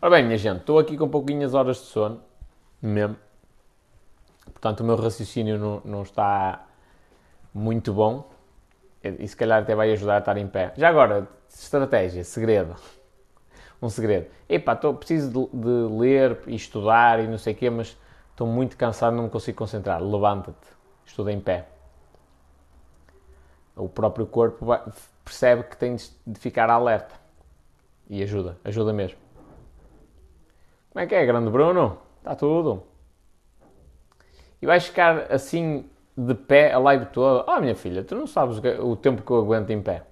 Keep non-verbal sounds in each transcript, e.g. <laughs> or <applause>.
Ora bem, minha gente, estou aqui com pouquinhas horas de sono, mesmo. Portanto, o meu raciocínio não, não está muito bom. E se calhar até vai ajudar a estar em pé. Já agora, estratégia, segredo. <laughs> Um segredo. Epá, tô, preciso de, de ler e estudar e não sei o quê, mas estou muito cansado, não me consigo concentrar. Levanta-te, estuda em pé. O próprio corpo vai, percebe que tens de ficar alerta. E ajuda, ajuda mesmo. Como é que é, grande Bruno? Está tudo. E vais ficar assim de pé a live toda. Ah, oh, minha filha, tu não sabes o tempo que eu aguento em pé.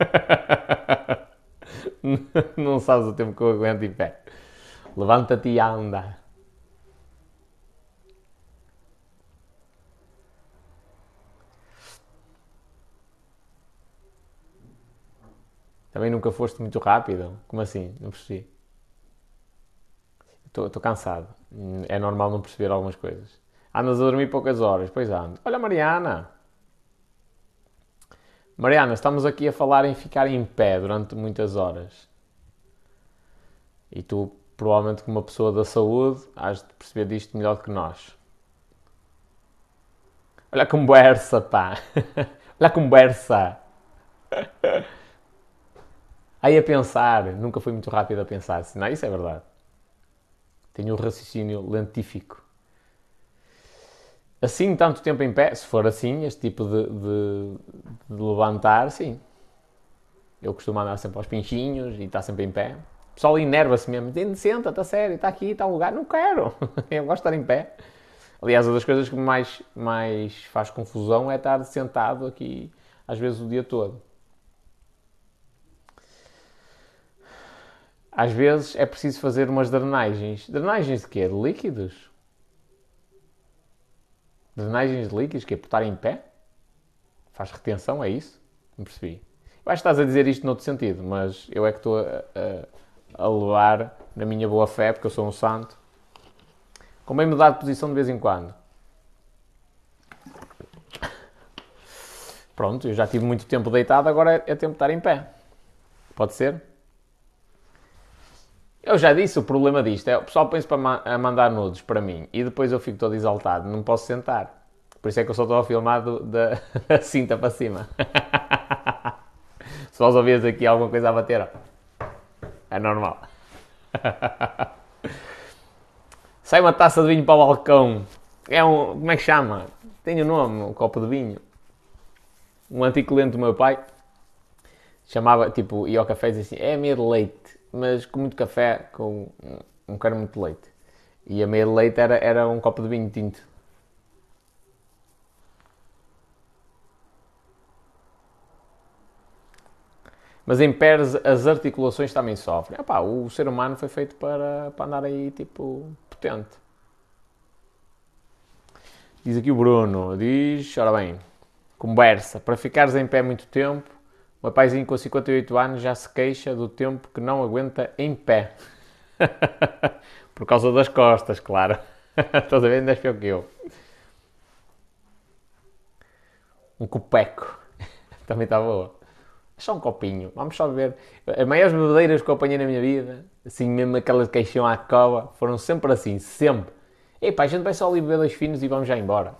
<laughs> não sabes o tempo que eu aguento em pé. Levanta-te e anda. Também nunca foste muito rápido? Como assim? Não percebi. Estou cansado. É normal não perceber algumas coisas. Andas a dormir poucas horas, pois ando. Olha, Mariana. Mariana, estamos aqui a falar em ficar em pé durante muitas horas. E tu, provavelmente, como uma pessoa da saúde, has de perceber disto melhor do que nós. Olha a conversa, pá. <laughs> Olha a conversa. Aí a pensar, nunca fui muito rápido a pensar. Não, isso é verdade. Tenho um raciocínio lentífico. Assim, tanto tempo em pé, se for assim, este tipo de, de, de levantar, sim. Eu costumo andar sempre aos pinchinhos e estar sempre em pé. O pessoal enerva-se mesmo. Senta, está sério, está aqui, está um lugar. Não quero. <laughs> Eu gosto de estar em pé. Aliás, uma das coisas que mais, mais faz confusão é estar sentado aqui, às vezes, o dia todo. Às vezes é preciso fazer umas drenagens. Drenagens de quê? De líquidos? Drenagens de líquidos? Que é por estar em pé? Faz retenção, é isso? Não percebi. Eu acho que estás a dizer isto noutro sentido, mas eu é que estou a, a, a levar na minha boa fé, porque eu sou um santo. Convém mudar de posição de vez em quando. Pronto, eu já tive muito tempo deitado, agora é, é tempo de estar em pé. Pode ser? Eu já disse, o problema disto é o pessoal pensa para a mandar nudes para mim e depois eu fico todo exaltado, não posso sentar. Por isso é que eu só estou a filmar da, <laughs> da cinta para cima. <laughs> Se vós ouvias aqui alguma coisa a bater, ó, é normal. <laughs> Sai uma taça de vinho para o balcão. É um. Como é que chama? Tem o um nome, um copo de vinho. Um antigo cliente do meu pai chamava, tipo, ia ao café e dizia assim: é meio de leite mas com muito café, com não quero muito leite. E a meia de leite era, era um copo de vinho tinto. Mas em pé as articulações também sofrem. Epá, o ser humano foi feito para, para andar aí tipo potente. Diz aqui o Bruno, diz, ora bem, conversa, para ficares em pé muito tempo, o paizinho com 58 anos já se queixa do tempo que não aguenta em pé. <laughs> Por causa das costas, claro. <laughs> Estás a ver? Ainda pior que eu. Um copeco. <laughs> Também está boa. Só um copinho. Vamos só ver. As maiores bebedeiras que eu apanhei na minha vida, assim mesmo aquelas de queixão à cova, foram sempre assim, sempre. Ei pá, a gente vai só ali beber dois finos e vamos já embora.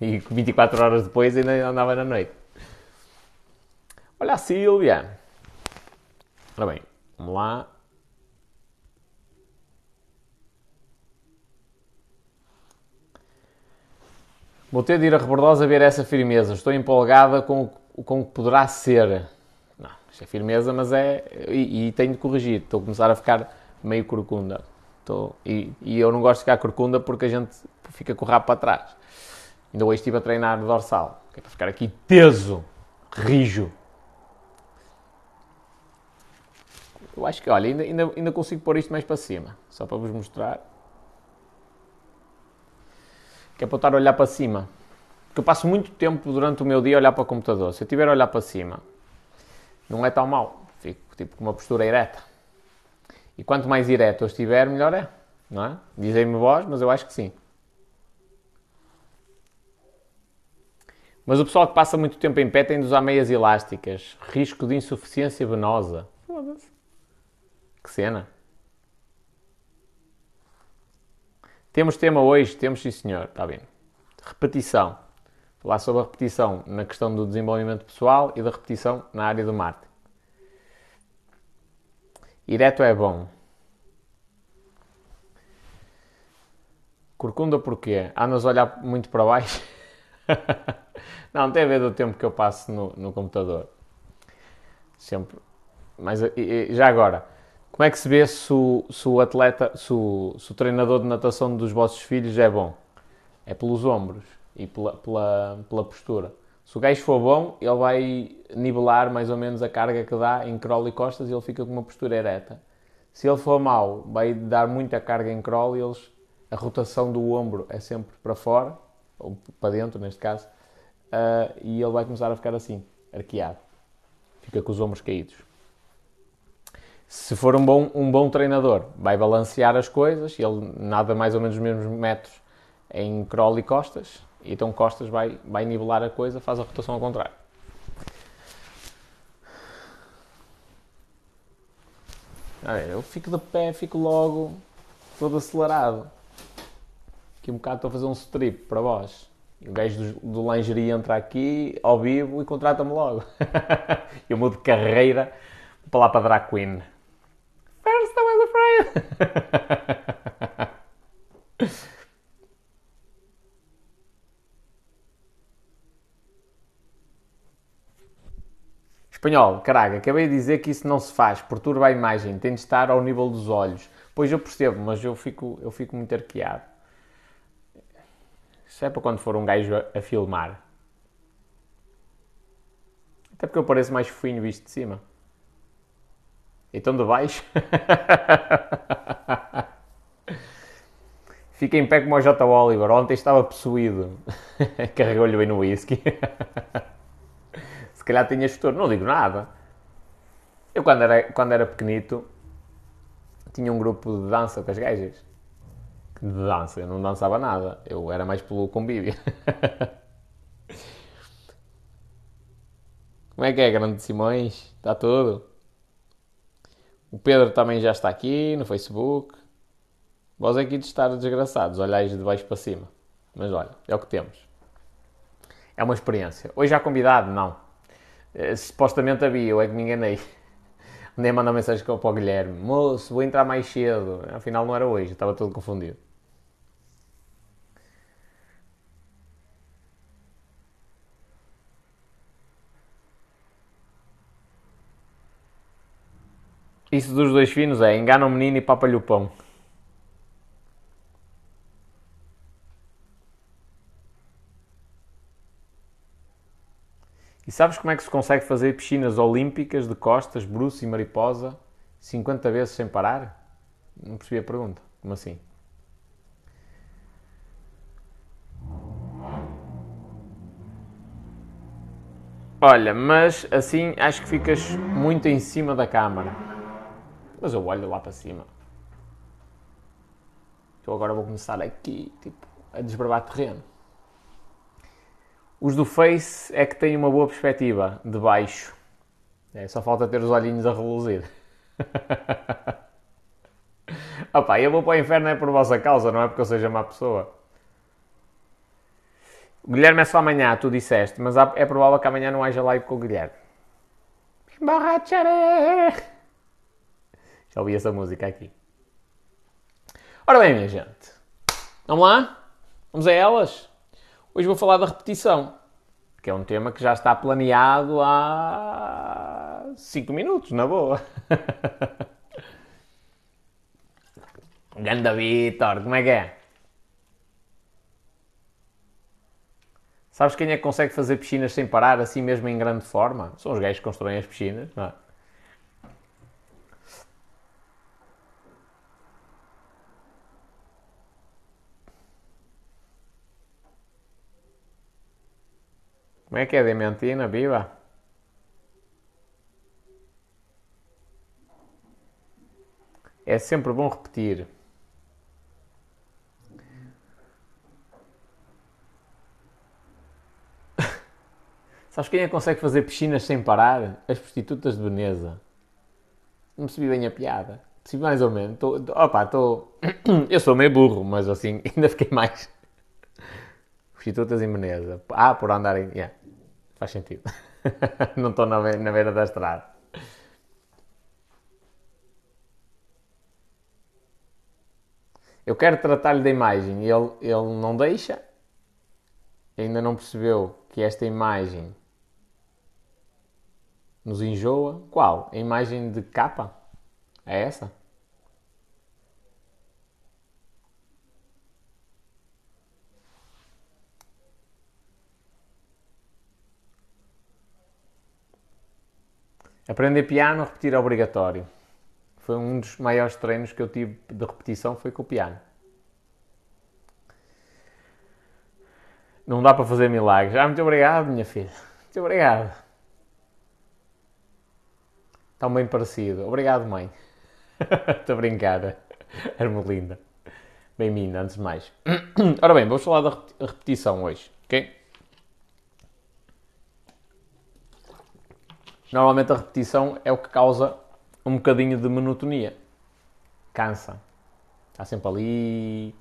e 24 horas depois ainda andava na noite. Olha a Sílvia. Ora bem, vamos lá. Vou ter de ir a Rebordosa ver essa firmeza. Estou empolgada com, com o que poderá ser. Não, isto é firmeza, mas é. E, e, tenho de corrigir. Estou a começar a ficar meio corcunda. Estou, e, e, eu não gosto de ficar corcunda porque a gente fica com o rabo para trás. Ainda hoje estive a treinar dorsal, que é para ficar aqui teso, rijo. Eu acho que, olha, ainda, ainda, ainda consigo pôr isto mais para cima, só para vos mostrar. Que é para eu estar a olhar para cima. Porque eu passo muito tempo durante o meu dia a olhar para o computador. Se eu estiver a olhar para cima, não é tão mal. Fico tipo com uma postura ereta. E quanto mais ereto eu estiver, melhor é. Não é? Dizem-me vós, mas eu acho que sim. Mas o pessoal que passa muito tempo em pé tem de usar meias elásticas. Risco de insuficiência venosa. Foda-se. Que cena. Temos tema hoje, temos sim senhor, está bem. Repetição. Falar sobre a repetição na questão do desenvolvimento pessoal e da repetição na área do marketing. Direto é bom. Corcunda porquê? Andas a olhar muito para baixo? <laughs> não, tem a ver do tempo que eu passo no, no computador. Sempre. Mas já agora, como é que se vê se o, se o atleta, se o, se o, treinador de natação dos vossos filhos é bom? É pelos ombros e pela, pela, pela postura. Se o gajo for bom, ele vai nivelar mais ou menos a carga que dá em crawl e costas e ele fica com uma postura ereta. Se ele for mau, vai dar muita carga em crawl e eles, a rotação do ombro é sempre para fora, ou para dentro neste caso, uh, e ele vai começar a ficar assim, arqueado. Fica com os ombros caídos. Se for um bom, um bom treinador, vai balancear as coisas, ele nada mais ou menos os mesmos metros em crawl e costas, então costas vai, vai nivelar a coisa, faz a rotação ao contrário. Eu fico de pé, fico logo todo acelerado. Aqui um bocado estou a fazer um strip para vós. O gajo do, do lingerie entra aqui ao vivo e contrata-me logo. <laughs> eu mudo de carreira para lá para Drag Queen. <laughs> Espanhol, caraca, acabei de dizer que isso não se faz, perturba a imagem, tem de estar ao nível dos olhos. Pois eu percebo, mas eu fico, eu fico muito arqueado. Isso é para quando for um gajo a, a filmar. Até porque eu pareço mais fofinho visto de cima. Então de baixo. <laughs> Fica em pé como o J. Oliver. Ontem estava possuído. <laughs> Carregou-lhe bem no whisky. <laughs> Se calhar tinhas futuro. Não digo nada. Eu, quando era, quando era pequenito, tinha um grupo de dança com as gajas. De dança. Eu não dançava nada. Eu era mais pelo convívio. Como é que é, grande Simões? Está tudo? O Pedro também já está aqui no Facebook. Vós aqui de estar desgraçados, olhais de baixo para cima. Mas olha, é o que temos. É uma experiência. Hoje há convidado? Não. Eh, supostamente havia, eu é que me enganei. Nem mandar mensagem para o Guilherme: Moço, vou entrar mais cedo. Afinal, não era hoje, estava todo confundido. Isso dos dois finos é engana o menino e papa-lhe o pão. E sabes como é que se consegue fazer piscinas olímpicas de costas, bruço e mariposa 50 vezes sem parar? Não percebi a pergunta. Como assim? Olha, mas assim acho que ficas muito em cima da câmara. Mas eu olho lá para cima. Eu agora vou começar aqui, tipo, a desbravar terreno. Os do Face é que têm uma boa perspectiva de baixo. É, só falta ter os olhinhos a reluzir. <laughs> Opa, eu vou para o inferno é por vossa causa, não é porque eu seja má pessoa. O Guilherme é só amanhã, tu disseste, mas é provável que amanhã não haja live com o Guilherme. Emborracharé! Já ouvi essa música aqui. Ora bem, minha gente. Vamos lá? Vamos a elas? Hoje vou falar da repetição, que é um tema que já está planeado há 5 minutos, na boa. <laughs> Ganda Vitor, como é que é? Sabes quem é que consegue fazer piscinas sem parar, assim mesmo em grande forma? São os gajos que constroem as piscinas, não é? Como é que é, Dementina? Viva! É sempre bom repetir. <laughs> Sabes quem é que consegue fazer piscinas sem parar? As prostitutas de Veneza. Não percebi bem a piada. Sim, mais ou menos. Tô, tô, opa, tô... <coughs> Eu sou meio burro, mas assim, <laughs> ainda fiquei mais. <laughs> Prostitutas em Meneza. Ah, por andarem. Yeah. Faz sentido. <laughs> Não estou na, na beira da estrada. Eu quero tratar-lhe da imagem e ele, ele não deixa. Ainda não percebeu que esta imagem nos enjoa. Qual? A imagem de capa? É essa? Aprender piano, repetir é obrigatório. Foi um dos maiores treinos que eu tive de repetição, foi com o piano. Não dá para fazer milagres. Ah, muito obrigado, minha filha. Muito obrigado. Tão bem parecido. Obrigado, mãe. <laughs> Estou a brincar. Ermelinda. Bem-vinda, antes de mais. <clears throat> Ora bem, vamos falar da repetição hoje, ok? Normalmente a repetição é o que causa um bocadinho de monotonia. Cansa. Está sempre ali.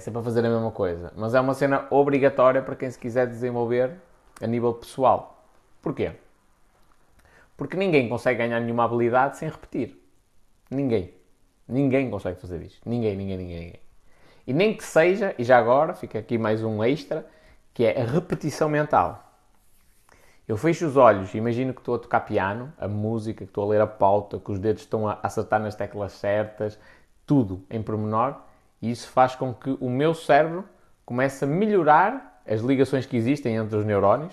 Sempre a fazer a mesma coisa. Mas é uma cena obrigatória para quem se quiser desenvolver a nível pessoal. Porquê? Porque ninguém consegue ganhar nenhuma habilidade sem repetir. Ninguém. Ninguém consegue fazer isto. Ninguém, ninguém, ninguém, ninguém. E nem que seja, e já agora, fica aqui mais um extra, que é a repetição mental. Eu fecho os olhos, imagino que estou a tocar piano, a música, que estou a ler a pauta, que os dedos estão a acertar nas teclas certas, tudo em pormenor, e isso faz com que o meu cérebro comece a melhorar as ligações que existem entre os neurónios,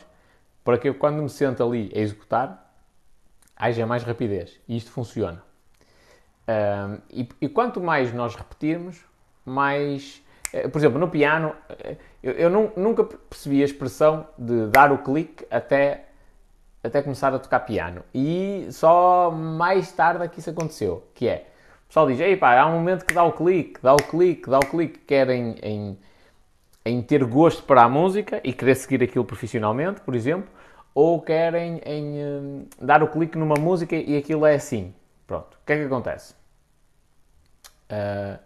para que eu, quando me sento ali a executar, haja mais rapidez. E isto funciona. Um, e, e, quanto mais nós repetirmos, mais. Eh, por exemplo, no piano, eh, eu, eu nunca percebi a expressão de dar o clique até, até começar a tocar piano. E só mais tarde é que isso aconteceu. Que é, o pessoal diz, pá, há um momento que dá o clique, dá o clique, dá o clique, querem em, em ter gosto para a música e querer seguir aquilo profissionalmente, por exemplo, ou querem em, um, dar o clique numa música e aquilo é assim. Pronto. O que é que acontece? Uh,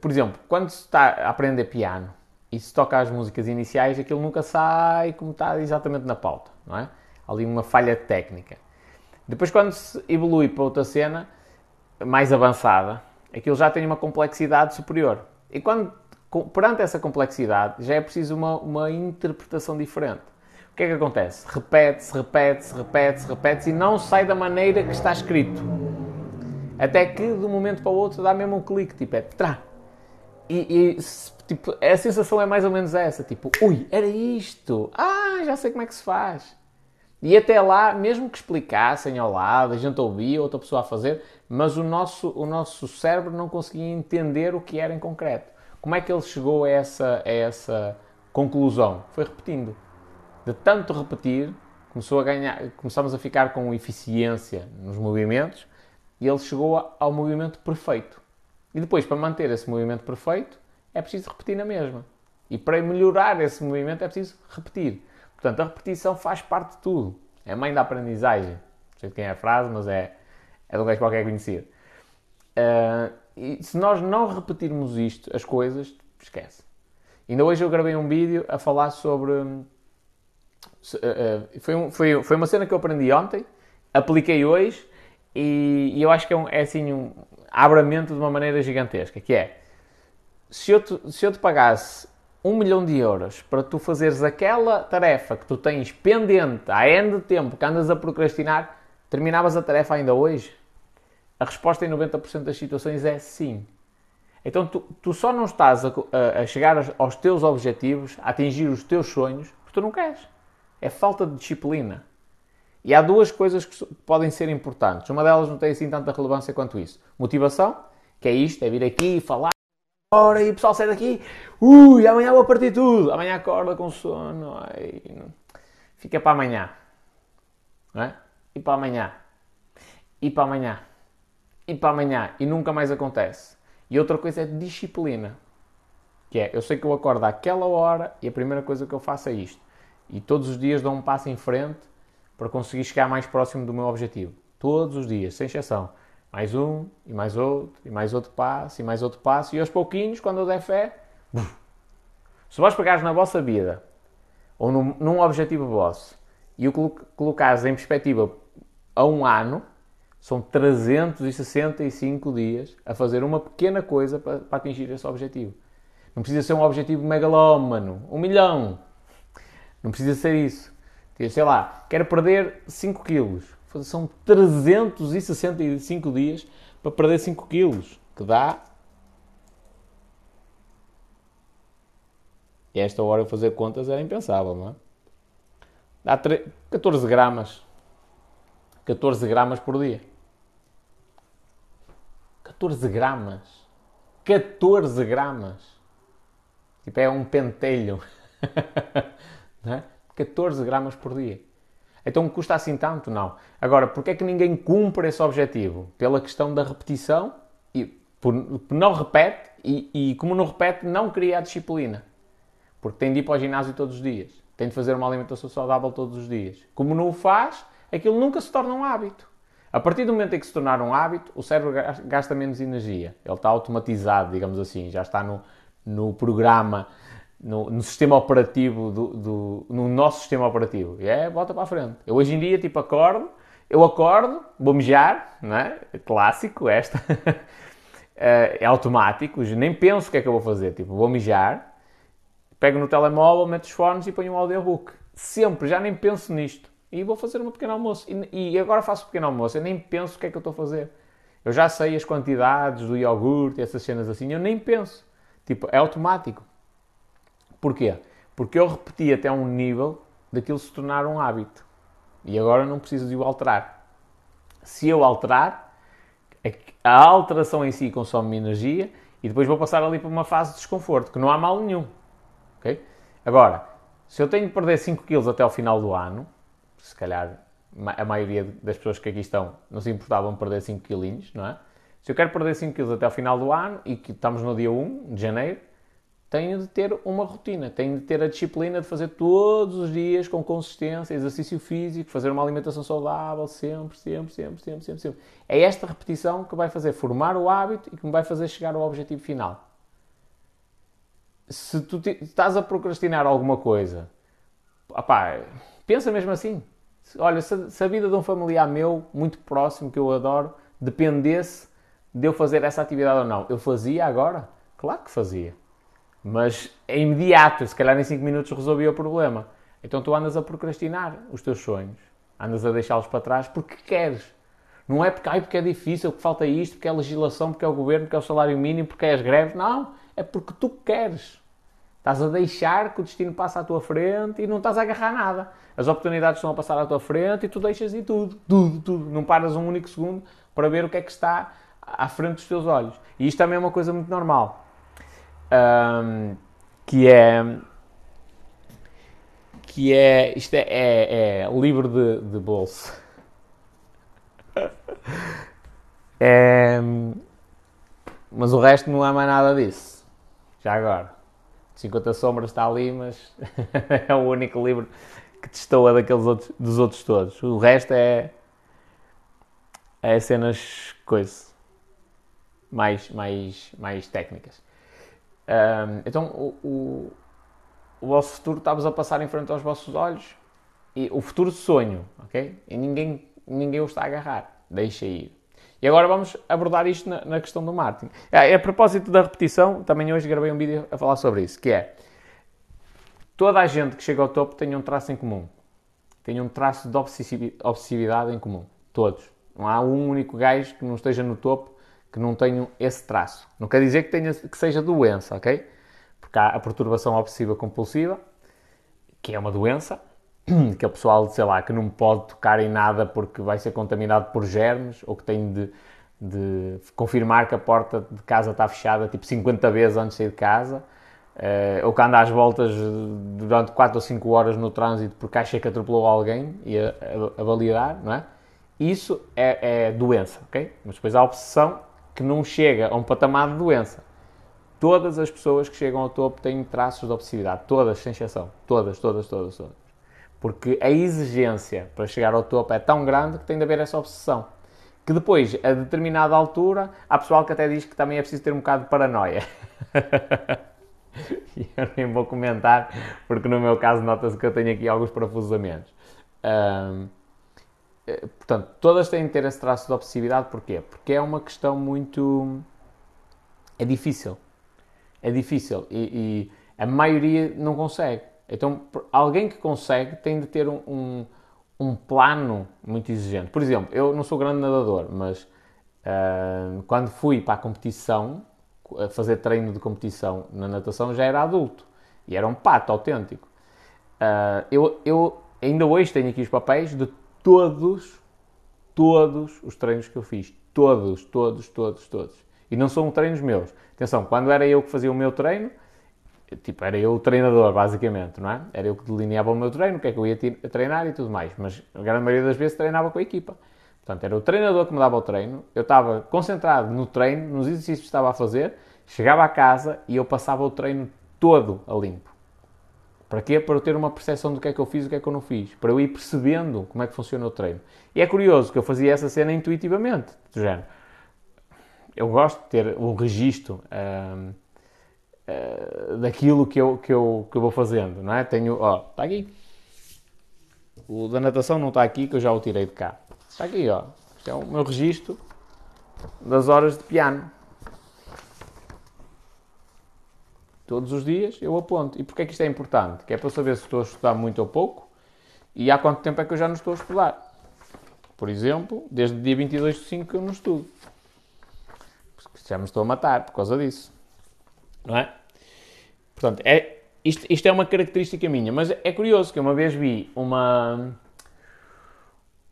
por exemplo, quando se está a aprender piano e se toca as músicas iniciais, aquilo nunca sai como está exatamente na pauta, não é? Ali uma falha técnica. Depois, quando se evolui para outra cena mais avançada, aquilo já tem uma complexidade superior. E quando, perante essa complexidade, já é preciso uma, uma interpretação diferente. O que é que acontece? Repete-se, repete-se, repete-se, repete-se e não sai da maneira que está escrito. Até que de um momento para o outro dá mesmo um clique, tipo, é trá. E, e tipo, a sensação é mais ou menos essa, tipo, ui, era isto. Ah, já sei como é que se faz. E até lá, mesmo que explicassem ao lado, a gente ouvia outra pessoa a fazer, mas o nosso, o nosso cérebro não conseguia entender o que era em concreto. Como é que ele chegou a essa, a essa conclusão? Foi repetindo de tanto repetir, começou a ganhar, começamos a ficar com eficiência nos movimentos e ele chegou ao movimento perfeito. E depois, para manter esse movimento perfeito, é preciso repetir na mesma. E para melhorar esse movimento é preciso repetir. Portanto, a repetição faz parte de tudo. É a mãe da aprendizagem. Não sei de quem é a frase, mas é, é de um gajo qualquer conhecido. Uh, e se nós não repetirmos isto, as coisas, esquece. Ainda hoje eu gravei um vídeo a falar sobre eh, eh, foi, um, foi, foi uma cena que eu aprendi ontem, apliquei hoje e, e eu acho que é, um, é assim um abramento de uma maneira gigantesca, que é se eu, te, se eu te pagasse um milhão de euros para tu fazeres aquela tarefa que tu tens pendente há N de tempo que andas a procrastinar, terminavas a tarefa ainda hoje? A resposta em 90% das situações é sim. Então tu, tu só não estás a, a, a chegar aos teus objetivos, a atingir os teus sonhos, porque tu não queres é falta de disciplina. E há duas coisas que podem ser importantes. Uma delas não tem assim tanta relevância quanto isso. Motivação, que é isto, é vir aqui e falar. Ora, e o pessoal sai daqui. Ui, amanhã vou partir tudo. Amanhã acorda com sono. Ai, fica para amanhã. Não é? E para amanhã. E para amanhã. E para amanhã. E nunca mais acontece. E outra coisa é disciplina. Que é, eu sei que eu acordo àquela hora e a primeira coisa que eu faço é isto e todos os dias dou um passo em frente para conseguir chegar mais próximo do meu objetivo. Todos os dias, sem exceção. Mais um, e mais outro, e mais outro passo, e mais outro passo, e aos pouquinhos, quando eu der fé, se vós pegares na vossa vida, ou num, num objetivo vosso, e o colocares em perspectiva a um ano, são 365 dias a fazer uma pequena coisa para, para atingir esse objetivo. Não precisa ser um objetivo megalómano, um milhão. Não precisa ser isso. Sei lá, quero perder 5 quilos. São 365 dias para perder 5 quilos, que dá. E esta hora eu fazer contas era impensável, não é? Dá 14 gramas. 14 gramas por dia. 14 gramas. 14 gramas. Tipo, é um pentelho. <laughs> Não é? 14 gramas por dia. Então custa assim tanto? Não. Agora, porquê é que ninguém cumpre esse objetivo? Pela questão da repetição e por, não repete e, e, como não repete, não cria a disciplina. Porque tem de ir para o ginásio todos os dias. Tem de fazer uma alimentação saudável todos os dias. Como não o faz, aquilo nunca se torna um hábito. A partir do momento em que se tornar um hábito, o cérebro gasta menos energia. Ele está automatizado, digamos assim, já está no, no programa no, no sistema operativo, do, do, no nosso sistema operativo. E é, volta para a frente. Eu hoje em dia, tipo, acordo, eu acordo, vou mijar, não é? Clássico, esta. <laughs> Eh, é automático, nem penso o que é que eu vou fazer. Tipo, vou mijar, pego no telemóvel, meto os fones e ponho um audiobook. Sempre, já nem penso nisto. E vou fazer um pequeno almoço. E, e agora faço um pequeno almoço, eu nem penso o que é que eu estou a fazer. Eu já sei as quantidades do iogurte, essas cenas assim, eu nem penso. Tipo, é automático. Porquê? Porque eu repeti até um nível daquilo se tornar um hábito. E agora não preciso de o alterar. Se eu alterar, a alteração em si consome energia e depois vou passar ali para uma fase de desconforto, que não há mal nenhum. Okay? Agora, se eu tenho que perder 5 kg até ao final do ano, se calhar a maioria das pessoas que aqui estão não se importavam perder 5 quilinhos, não é? Se eu quero perder 5 kg até ao final do ano e que estamos no dia 1 de janeiro, tenho de ter uma rotina, tenho de ter a disciplina de fazer todos os dias com consistência, exercício físico, fazer uma alimentação saudável, sempre, sempre, sempre, sempre, sempre, sempre. É esta repetição que vai fazer formar o hábito e que me vai fazer chegar ao objetivo final. Se tu estás a procrastinar alguma coisa, opá, pensa mesmo assim. Olha, se, se a vida de um familiar meu, muito próximo, que eu adoro, dependesse de eu fazer essa atividade ou não, eu fazia agora? Claro que fazia mas é imediato, se calhar em 5 minutos resolvia o problema. Então tu andas a procrastinar os teus sonhos, andas a deixá-los para trás porque queres. Não é porque, ai, porque é difícil, porque falta isto, porque é legislação, porque é o governo, porque é o salário mínimo, porque é as greves. Não, é porque tu queres. Estás a deixar que o destino passe à tua frente e não estás a agarrar nada. As oportunidades estão a passar à tua frente e tu deixas ir tudo, tudo, tudo. Não paras um único segundo para ver o que é que está à frente dos teus olhos. E isto também é uma coisa muito normal um, que é que é isto é, é, é livro de, de bolso. <laughs> É, mas o resto não há mais nada disso. Já agora. 50 sombras está ali mas <laughs> é o único livro que destoa daqueles outros, dos outros todos. O resto é é cenas coisas mais mais mais técnicas um, então, o, o, o, vosso futuro está-vos a passar em frente aos vossos olhos e o futuro sonho, ok? E ninguém, ninguém o está a agarrar. Deixa ir. E agora vamos abordar isto na, na questão do marketing. A, a propósito da repetição, também hoje gravei um vídeo a falar sobre isso, que é toda a gente que chega ao topo tem um traço em comum. Tem um traço de obsessividade em comum. Todos. Não há um único gajo que não esteja no topo que não tenham esse traço. Não quer dizer que, tenha, que seja doença, ok? Porque há a perturbação obsessiva compulsiva, que é uma doença, <clears throat> que é o pessoal, sei lá, que não pode tocar em nada porque vai ser contaminado por germes, ou que tem de, de confirmar que a porta de casa está fechada tipo 50 vezes antes de sair de casa, uh, ou que anda às voltas durante 4 ou 5 horas no trânsito porque acha que atropelou alguém e a, a, a validar, não é? Isso é, é doença, ok? Mas depois a obsessão, que não chega a um patamar de doença. Todas as pessoas que chegam ao topo têm traços de obsessividade, todas, sem exceção. Todas, todas, todas, todas. Porque a exigência para chegar ao topo é tão grande que tem de haver essa obsessão. Que depois, a determinada altura, há pessoal que até diz que também é preciso ter um bocado de paranoia. <laughs> E eu nem vou comentar, porque no meu caso nota-se que eu tenho aqui alguns parafusamentos. Um, portanto, todas têm de ter esse traço de obsessividade, porquê? Porque é uma questão muito. É difícil. É difícil. E, e a maioria não consegue. Então, alguém que consegue tem de ter um, um, um, plano muito exigente. Por exemplo, eu não sou grande nadador, mas uh, quando fui para a competição, a fazer treino de competição na natação, já era adulto. E era um pato autêntico. Uh, eu, eu ainda hoje tenho aqui os papéis de todos, todos os treinos que eu fiz. Todos, todos, todos, todos. E não são treinos meus. Atenção, quando era eu que fazia o meu treino, tipo, era eu o treinador, basicamente, não é? Era eu que delineava o meu treino, o que é que eu ia treinar e tudo mais. Mas a grande maioria das vezes treinava com a equipa. Portanto, era o treinador que me dava o treino, eu estava concentrado no treino, nos exercícios que estava a fazer, chegava a casa e eu passava o treino todo a limpo. Para quê? Para eu ter uma percepção do que é que eu fiz e do que é que eu não fiz. Para eu ir percebendo como é que funciona o treino. E é curioso que eu fazia essa cena intuitivamente, do género. Eu gosto de ter o registro hum, hum, daquilo que eu, que, eu, que eu vou fazendo, não é? Tenho, ó, está aqui. O da natação não está aqui, que eu já o tirei de cá. Está aqui, ó. Isto é o meu registro das horas de piano. Todos os dias eu aponto. E porquê é que isto é importante? Que é para saber se estou a estudar muito ou pouco e há quanto tempo é que eu já não estou a estudar. Por exemplo, desde o dia 22 de 5 que eu não estudo. Já me estou a matar por causa disso. Não é? Portanto, é, isto, isto é uma característica minha. Mas é curioso que uma vez vi uma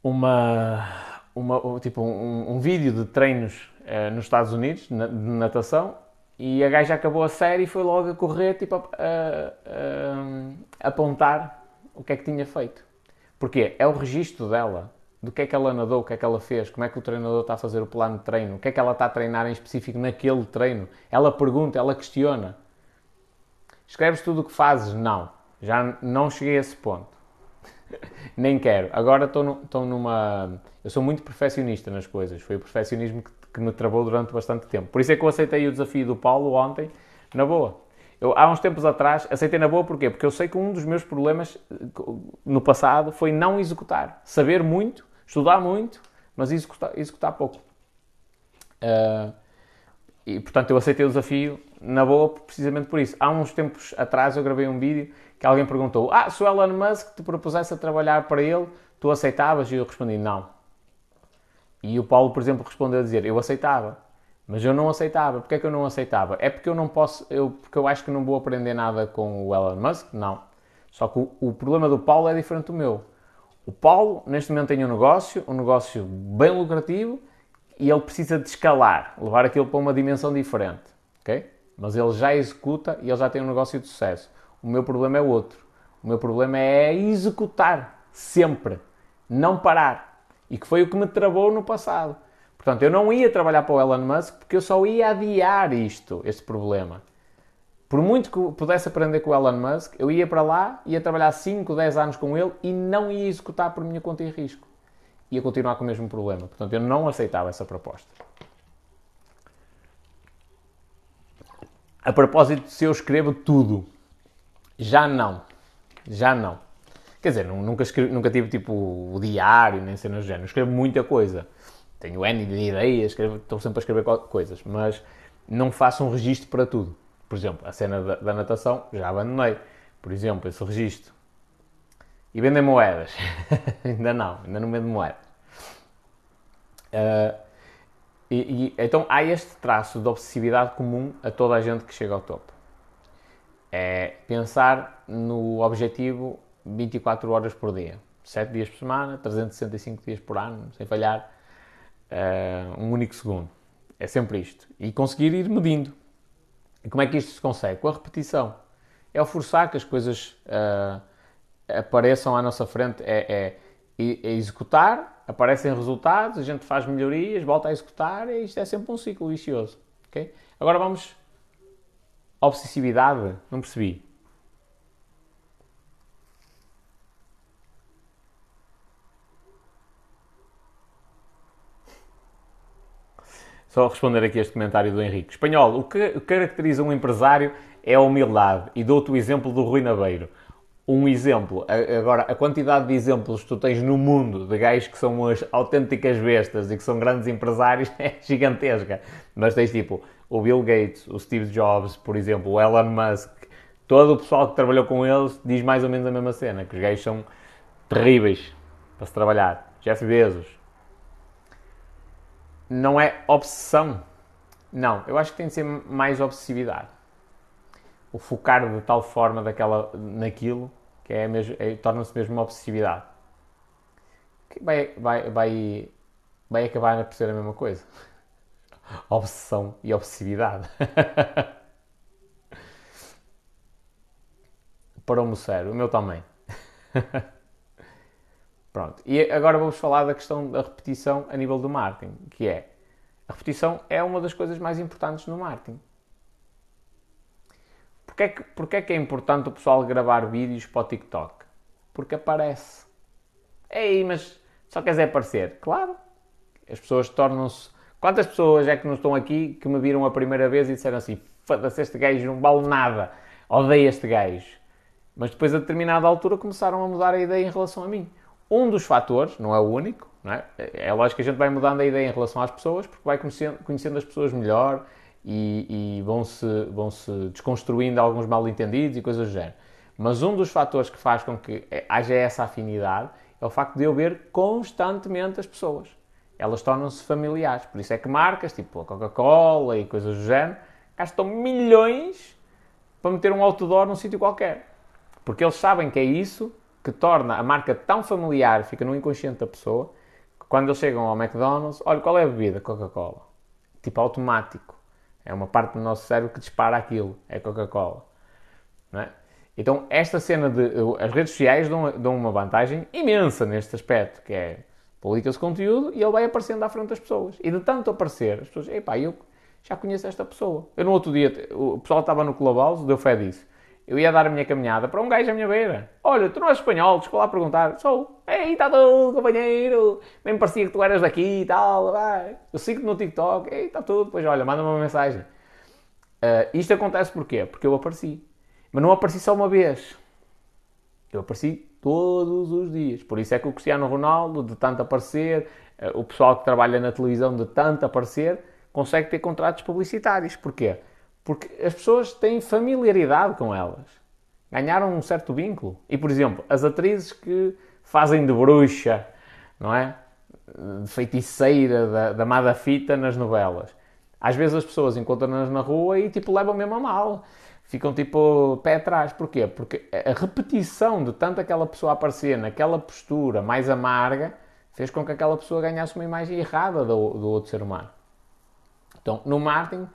uma, uma tipo um, um vídeo de treinos uh, nos Estados Unidos de natação e a gaja acabou a série e foi logo a correr tipo a, a, a, apontar o que é que tinha feito. Porquê? É o registro dela do que é que ela nadou, o que é que ela fez, como é que o treinador está a fazer o plano de treino, o que é que ela está a treinar em específico naquele treino. Ela pergunta, ela questiona. Escreves tudo o que fazes? Não. Já não cheguei a esse ponto. <laughs> Nem quero. Agora estou numa. Eu sou muito perfeccionista nas coisas. Foi o perfeccionismo que, que, me travou durante bastante tempo. Por isso é que eu aceitei o desafio do Paulo ontem, na boa. Eu, há uns tempos atrás, aceitei na boa porquê? Porque eu sei que um dos meus problemas no passado foi não executar. Saber muito, estudar muito, mas executar, executar pouco. Uh, e portanto eu aceitei o desafio na boa precisamente por isso. Há uns tempos atrás eu gravei um vídeo que alguém perguntou: Ah, se o Elon Musk te propusesse a trabalhar para ele, tu aceitavas? E eu respondi: Não. E o Paulo, por exemplo, respondeu a dizer: Eu aceitava. Mas eu não aceitava. Porquê é que eu não aceitava? É porque eu não posso, eu, porque eu acho que não vou aprender nada com o Elon Musk? Não. Só que o, o problema do Paulo é diferente do meu. O Paulo, neste momento, tem um negócio, um negócio bem lucrativo, e ele precisa de escalar, levar aquilo para uma dimensão diferente. ok? Mas ele já executa e ele já tem um negócio de sucesso. O meu problema é outro. O meu problema é executar sempre, não parar. E que foi o que me travou no passado. Portanto, eu não ia trabalhar para o Elon Musk porque eu só ia adiar isto, este problema. Por muito que pudesse aprender com o Elon Musk, eu ia para lá, ia trabalhar 5, 10 anos com ele e não ia executar por minha conta e risco. Ia continuar com o mesmo problema. Portanto, eu não aceitava essa proposta. A propósito, se eu escrevo tudo já não. Já não. Quer dizer, nunca, escrevi, nunca tive tipo o diário, nem cenas do género. Escrevo muita coisa. Tenho N de ideias, escrevo, estou sempre a escrever coisas, mas não faço um registro para tudo. Por exemplo, a cena da, da natação já abandonei. Por exemplo, esse registro. E vendem moedas. <laughs> ainda não, ainda não vendo moedas. Uh, e, e, então há este traço de obsessividade comum a toda a gente que chega ao topo é pensar no objetivo 24 horas por dia, 7 dias por semana, 365 dias por ano, sem falhar uh, um único segundo. É sempre isto. E conseguir ir medindo. E como é que isto se consegue? Com a repetição. É o forçar que as coisas uh, apareçam à nossa frente, é, é, é, executar, aparecem resultados, a gente faz melhorias, volta a executar, e isto é sempre um ciclo vicioso. Okay? Agora vamos Obsessividade? Não percebi. Só responder aqui este comentário do Henrique. Espanhol, o que caracteriza um empresário é a humildade. E dou-te o exemplo do Rui Naveiro. Um exemplo. Agora, a quantidade de exemplos que tu tens no mundo de gajos que são as autênticas bestas e que são grandes empresários <laughs> é gigantesca. Mas tens tipo o Bill Gates, o Steve Jobs, por exemplo, o Elon Musk. Todo o pessoal que trabalhou com eles diz mais ou menos a mesma cena, que os gajos são terríveis para se trabalhar. Jeff Bezos, não é obsessão. Não, eu acho que tem de ser mais obsessividade. O focar de tal forma daquela, naquilo que é, é torna-se mesmo uma obsessividade. Que vai, vai, vai, vai acabar por ser a mesma coisa. <laughs> Obsessão e obsessividade. <laughs> Parou-me o cérebro, o meu também. <laughs> Pronto. E agora vamos falar da questão da repetição a nível do marketing, que é a repetição é uma das coisas mais importantes no marketing. Porquê é que, porquê é, que é importante o pessoal gravar vídeos para o TikTok? Porque aparece. Ei, mas só queres é aparecer? Claro. As pessoas tornam-se. Quantas pessoas é que não estão aqui que me viram a primeira vez e disseram assim: foda-se, este gajo não vale nada, odeio este gajo. Mas depois, a determinada altura, começaram a mudar a ideia em relação a mim. Um dos fatores, não é o único, é? é? lógico que a gente vai mudando a ideia em relação às pessoas, porque vai conhecendo, conhecendo as pessoas melhor e, e vão-se vão -se desconstruindo alguns mal-entendidos e coisas do género. Mas um dos fatores que faz com que haja essa afinidade é o facto de eu ver constantemente as pessoas. Elas tornam-se familiares. Por isso é que marcas, tipo a Coca-Cola e coisas do género, gastam milhões para meter um outdoor num sítio qualquer. Porque eles sabem que é isso que torna a marca tão familiar, fica no inconsciente da pessoa, que quando eles chegam ao McDonald's, olha, qual é a bebida? Coca-Cola. Tipo automático. É uma parte do nosso cérebro que dispara aquilo. É Coca-Cola. É? Então, esta cena de. As redes sociais dão, dão uma vantagem imensa neste aspecto, que é publica-se conteúdo e ele vai aparecendo à frente das pessoas. E de tanto aparecer, as pessoas, epá, eu já conheço esta pessoa. Eu no outro dia, o pessoal estava no Clubhouse, deu fé disso. Eu ia dar a minha caminhada para um gajo à minha beira. Olha, tu não és espanhol, desculpa lá perguntar. Sou. Ei, está tudo, companheiro. Bem parecia que tu eras daqui e tal. Vai. Eu sigo-te no TikTok. Ei, está tudo. Pois olha, manda-me uma mensagem. Uh, isto acontece porquê? Porque eu apareci. Mas não apareci só uma vez. Eu apareci todos os dias. Por isso é que o Cristiano Ronaldo, de tanto aparecer, uh, o pessoal que trabalha na televisão, de tanto aparecer, consegue ter contratos publicitários. Porquê? Porque as pessoas têm familiaridade com elas. Ganharam um certo vínculo. E, por exemplo, as atrizes que fazem de bruxa, não é? De feiticeira, da, da má fita nas novelas. Às vezes as pessoas encontram-nas na rua e, tipo, levam mesmo a mal. Ficam, tipo, pé atrás. Porquê? Porque a repetição de tanto aquela pessoa aparecer naquela postura mais amarga fez com que aquela pessoa ganhasse uma imagem errada do, do outro ser humano. Então, no marketing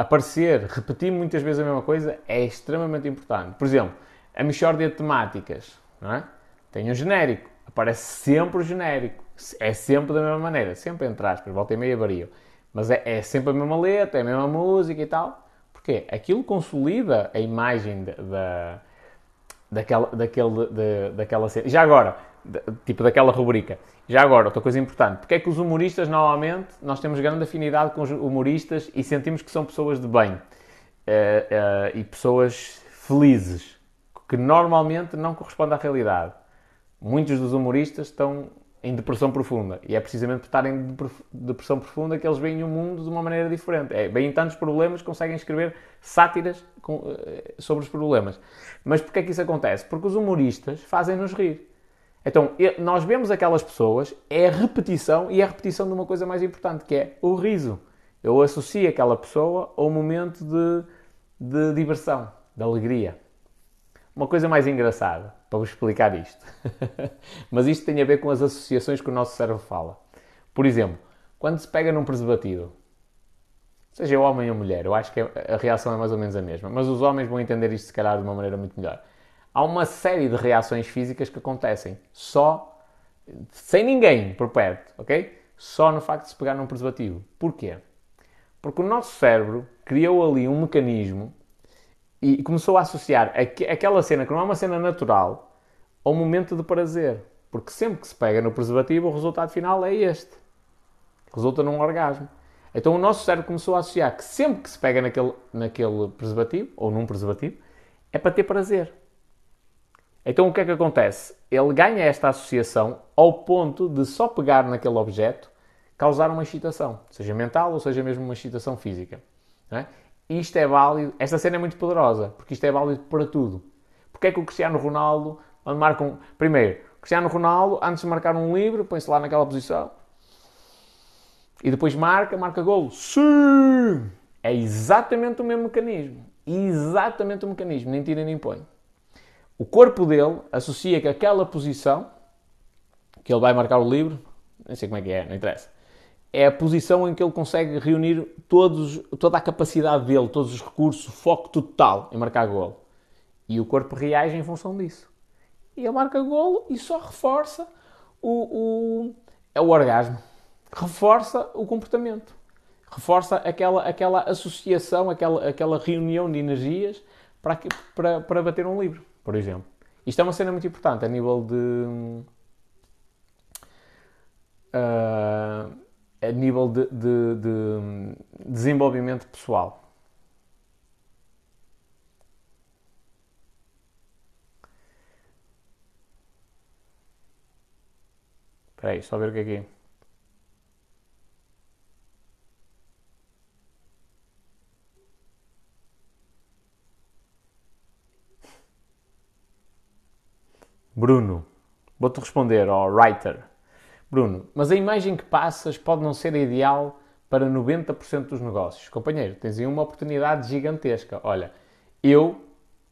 aparecer, repetir muitas vezes a mesma coisa é extremamente importante. Por exemplo, a Michórdia de temáticas, não é? Tem um genérico, aparece sempre o genérico, é sempre da mesma maneira, sempre entre aspas, volta e meia varia. Mas é, é, sempre a mesma letra, é a mesma música e tal. Porquê? Aquilo consolida a imagem da, daquela, daquele, de, daquela cena. Já agora, tipo daquela rubrica. Já agora, outra coisa importante, porque é que os humoristas normalmente, nós temos grande afinidade com os humoristas e sentimos que são pessoas de bem uh, uh, e pessoas felizes, que normalmente não correspondem à realidade. Muitos dos humoristas estão em depressão profunda e é precisamente por estarem em depressão profunda que eles veem o mundo de uma maneira diferente. É, veem tantos problemas conseguem escrever sátiras com, uh, sobre os problemas. Mas porquê é que isso acontece? Porque os humoristas fazem-nos rir. Então, nós vemos aquelas pessoas, é a repetição e é a repetição de uma coisa mais importante, que é o riso. Eu associo aquela pessoa ao momento de, de diversão, de alegria. Uma coisa mais engraçada, para vos explicar isto. <laughs> Mas isto tem a ver com as associações que o nosso cérebro fala. Por exemplo, quando se pega num preservativo, seja homem ou mulher, eu acho que a reação é mais ou menos a mesma, mas os homens vão entender isto se calhar de uma maneira muito melhor há uma série de reações físicas que acontecem só, sem ninguém por perto, ok? Só no facto de se pegar num preservativo. Porquê? Porque o nosso cérebro criou ali um mecanismo e começou a associar aquela cena, que não é uma cena natural, ao momento de prazer. Porque sempre que se pega no preservativo, o resultado final é este. Resulta num orgasmo. Então o nosso cérebro começou a associar que sempre que se pega naquele, naquele preservativo, ou num preservativo, é para ter prazer. Então o que é que acontece? Ele ganha esta associação ao ponto de só pegar naquele objeto causar uma excitação, seja mental ou seja mesmo uma excitação física. É? Isto é válido, esta cena é muito poderosa, porque isto é válido para tudo. Porque é que o Cristiano Ronaldo, marca um... Primeiro, Cristiano Ronaldo, antes de marcar um livro, põe-se lá naquela posição, e depois marca, marca golo. Sim! É exatamente o mesmo mecanismo. Exatamente o mecanismo, nem tira nem põe. O corpo dele associa que aquela posição, que ele vai marcar o livro, nem sei como é que é, não interessa, é a posição em que ele consegue reunir todos, toda a capacidade dele, todos os recursos, foco total em marcar golo. E o corpo reage em função disso. E ele marca golo e só reforça o, o, é o orgasmo reforça o comportamento. Reforça aquela, aquela associação, aquela, aquela reunião de energias para, para, para bater um livro, por exemplo. Isto é uma cena muito importante a nível de. Uh, a nível de, de, de desenvolvimento pessoal. Espera aí, só ver o que é aqui. Bruno, vou-te responder ao writer. Bruno, mas a imagem que passas pode não ser a ideal para 90% dos negócios. Companheiro, tens aí uma oportunidade gigantesca. Olha, eu,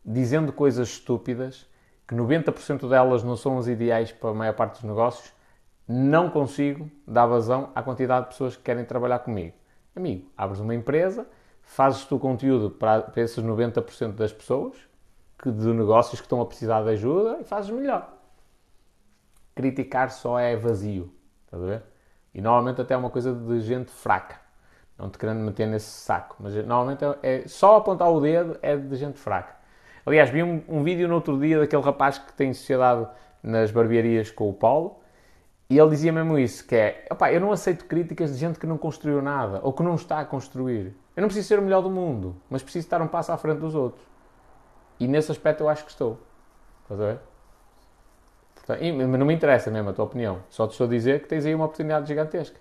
dizendo coisas estúpidas, que 90% delas não são as ideais para a maior parte dos negócios, não consigo dar vazão à quantidade de pessoas que querem trabalhar comigo. Amigo, abres uma empresa, fazes tu conteúdo para, para esses 90% das pessoas, que, de negócios que estão a precisar de ajuda e fazes melhor. Criticar só é vazio, estás a ver? E normalmente até é uma coisa de gente fraca. Não te querendo meter nesse saco, mas normalmente é, é só apontar o dedo é de gente fraca. Aliás, vi um, um vídeo no outro dia daquele rapaz que tem sociedade nas barbearias com o Paulo e ele dizia mesmo isso, que é, opá, eu não aceito críticas de gente que não construiu nada ou que não está a construir. Eu não preciso ser o melhor do mundo, mas preciso estar um passo à frente dos outros. E nesse aspecto eu acho que estou. Estás a ver? Portanto, mas não me interessa mesmo a tua opinião. Só te estou a dizer que tens aí uma oportunidade gigantesca.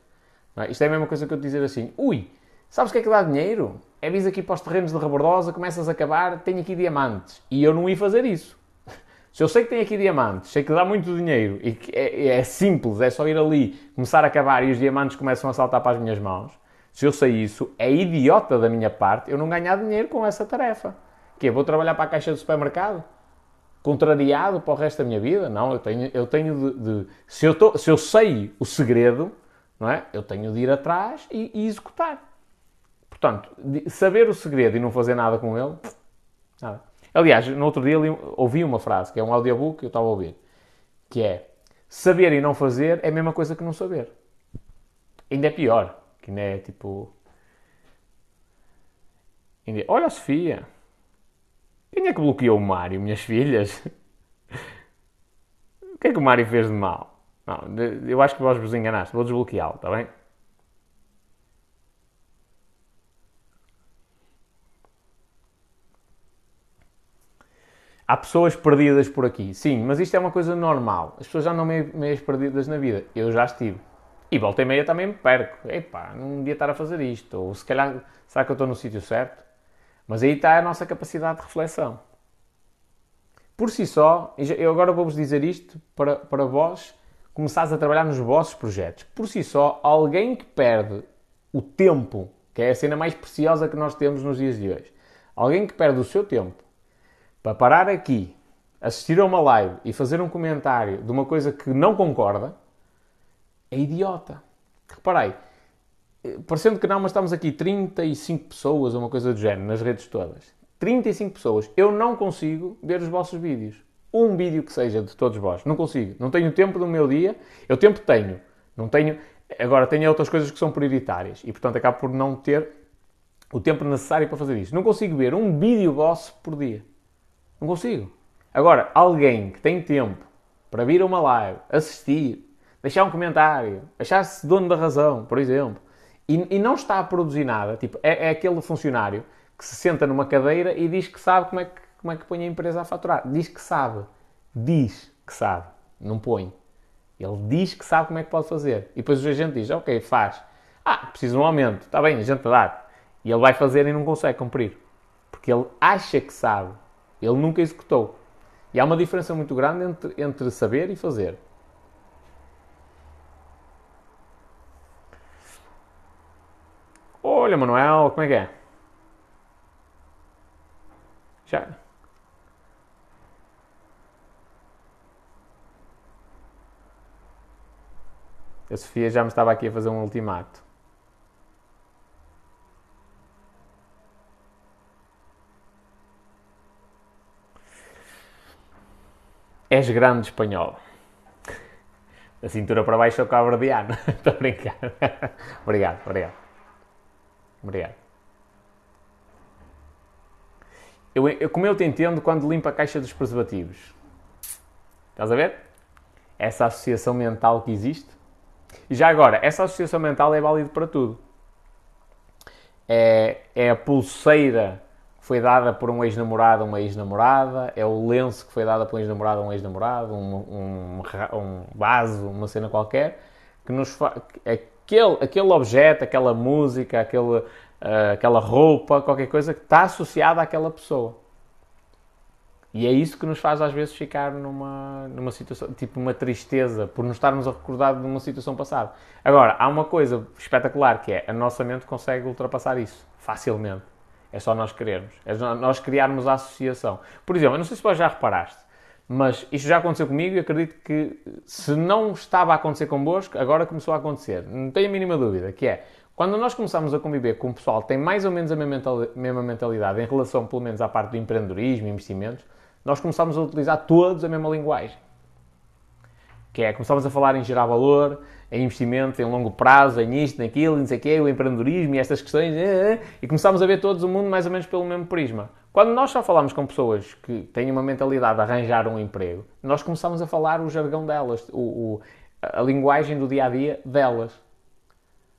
É? Isto é a mesma coisa que eu te dizer assim: ui, sabes o que é que dá dinheiro? É vis aqui para os terrenos de Rebordosa, começas a acabar, tenho aqui diamantes. E eu não ia fazer isso. <laughs> Se eu sei que tenho aqui diamantes, sei que dá muito dinheiro e que é, é, simples, é só ir ali, começar a acabar e os diamantes começam a saltar para as minhas mãos. Se eu sei isso, é idiota da minha parte eu não ganhar dinheiro com essa tarefa. Que vou trabalhar para a caixa do supermercado? Contrariado para o resto da minha vida? Não, eu tenho, eu tenho de, de se, eu tô, se eu sei o segredo, não é? Eu tenho de ir atrás e, e executar. Portanto, saber o segredo e não fazer nada com ele, nada. Aliás, no outro dia ouvi uma frase, que é um audiobook que eu estava a ouvir, que é saber e não fazer é a mesma coisa que não saber. Ainda é pior, que não é tipo. Ainda é, Olha, Sofia, quem é que bloqueou o Mário, minhas filhas? o que é que o Mário fez de mal? Não, eu acho que vós vos enganaste. Vou desbloqueá-lo, está bem? Há pessoas perdidas por aqui. Sim, mas isto é uma coisa normal. As pessoas já andam meio, meio perdidas na vida. Eu já estive. E volta e meia também me perco. Epá, não devia estar a fazer isto. Ou se calhar, será que eu estou no sítio certo? Mas aí está a nossa capacidade de reflexão. Por si só, eu agora vou-vos dizer isto para, para vós começares a trabalhar nos vossos projetos. Por si só, alguém que perde o tempo, que é a cena mais preciosa que nós temos nos dias de hoje, alguém que perde o seu tempo para parar aqui, assistir a uma live e fazer um comentário de uma coisa que não concorda, é idiota. Reparei, parecendo que não, mas estamos aqui 35 pessoas, uma coisa do género, nas redes todas. 35 pessoas. Eu não consigo ver os vossos vídeos. Um vídeo que seja de todos vós. Não consigo. Não tenho tempo do meu dia. Eu tempo tenho. Não tenho. Agora, tenho outras coisas que são prioritárias. E, portanto, acabo por não ter o tempo necessário para fazer isso. Não consigo ver um vídeo vosso por dia. Não consigo. Agora, alguém que tem tempo para vir a uma live, assistir, deixar um comentário, achar-se dono da razão, por exemplo, e, e não está a produzir nada. Tipo, é, é, aquele funcionário que se senta numa cadeira e diz que sabe como é que, como é que põe a empresa a faturar. Diz que sabe. Diz que sabe. Não põe. Ele diz que sabe como é que pode fazer. E depois o agente diz, ok, faz. Ah, precisa de um aumento. Está bem, a gente dá. E ele vai fazer e não consegue cumprir. Porque ele acha que sabe. Ele nunca executou. E há uma diferença muito grande entre, entre saber e fazer. Olha, Manuel, como é que é? Já. A Sofia já me estava aqui a fazer um ultimato. És grande espanhol. Da cintura para baixo é o cabo-verdiano. Estou <laughs> a brincar. <laughs> obrigado, obrigado. Obrigado. Eu, eu, como eu te entendo quando limpo a caixa dos preservativos. Estás a ver? Essa associação mental que existe. E já agora, essa associação mental é válida para tudo. É, é a pulseira foi dada por um ex-namorado a uma ex-namorada, é o lenço que foi dado por um ex-namorado a um ex-namorado, um, um, um, vaso, uma cena qualquer, que nos faz. Aquele, aquele objeto, aquela música, aquele, uh, aquela roupa, qualquer coisa que está associada àquela pessoa. E é isso que nos faz às vezes ficar numa, numa situação, tipo uma tristeza, por nos estarmos a recordar de uma situação passada. Agora, há uma coisa espetacular que é, a nossa mente consegue ultrapassar isso, facilmente. É só nós querermos. É nós criarmos a associação. Por exemplo, eu não sei se vós já reparaste, mas isto já aconteceu comigo e acredito que se não estava a acontecer convosco, agora começou a acontecer. Não tenho a mínima dúvida, que é, quando nós começamos a conviver com o pessoal que tem mais ou menos a mesma mentalidade em relação, pelo menos, à parte do empreendedorismo e investimentos, nós começamos a utilizar todos a mesma linguagem. Que é, começamos a falar em gerar valor, em investimento em longo prazo, em isto, naquilo, não sei o quê, o empreendedorismo e estas questões, eh, eh, e começámos a ver todos o mundo mais ou menos pelo mesmo prisma. Quando nós só falamos com pessoas que têm uma mentalidade de arranjar um emprego, nós começamos a falar o jargão delas, o, o, a linguagem do dia a dia delas.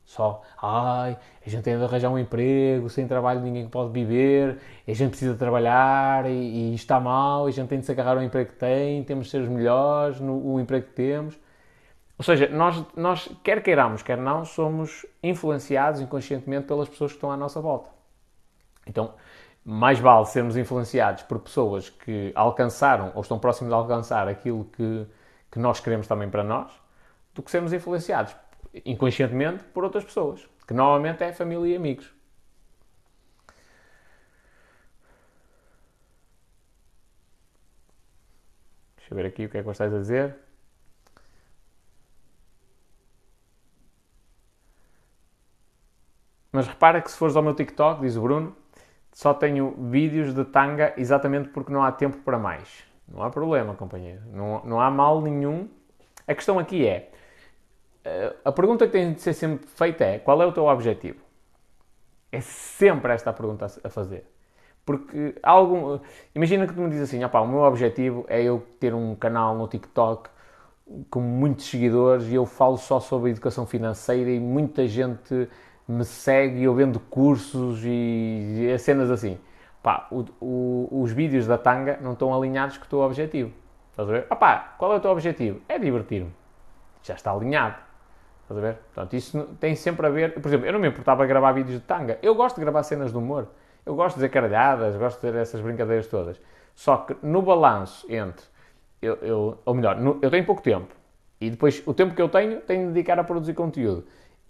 Só, ai, a gente tem de arranjar um emprego, sem trabalho ninguém pode viver, a gente precisa trabalhar e, e está mal, a gente tem de se agarrar ao emprego que tem, temos de ser os melhores no emprego que temos. Ou seja, nós, nós, quer queiramos, quer não, somos influenciados inconscientemente pelas pessoas que estão à nossa volta. Então, mais vale sermos influenciados por pessoas que alcançaram ou estão próximos de alcançar aquilo que, que nós queremos também para nós, do que sermos influenciados inconscientemente por outras pessoas, que normalmente é família e amigos. Deixa eu ver aqui o que é que vocês a dizer. Mas repara que se fores ao meu TikTok, diz o Bruno, só tenho vídeos de tanga exatamente porque não há tempo para mais. Não há problema, companheiro. Não, não há mal nenhum. A questão aqui é: eh, a pergunta que tem de ser sempre feita é qual é o teu objetivo? É sempre esta a pergunta a fazer. Porque algum. Imagina que tu me dizes assim: o meu objetivo é eu ter um canal no TikTok com muitos seguidores e eu falo só sobre educação financeira e muita gente me segue eu vendo cursos e, e cenas assim. Pá, o, o, os vídeos da tanga não estão alinhados com o teu objetivo. Estás a ver? Ah pá, qual é o teu objetivo? É divertir-me. Já está alinhado. Estás a ver? Portanto, isso tem sempre a ver. Por exemplo, eu não me importava gravar vídeos de tanga. Eu gosto de gravar cenas de humor. Eu gosto de dizer caralhadas, gosto de ter essas brincadeiras todas. Só que no balanço entre. Eu, eu ou melhor, no, eu tenho pouco tempo. E depois, o tempo que eu tenho, tenho de dedicar a produzir conteúdo.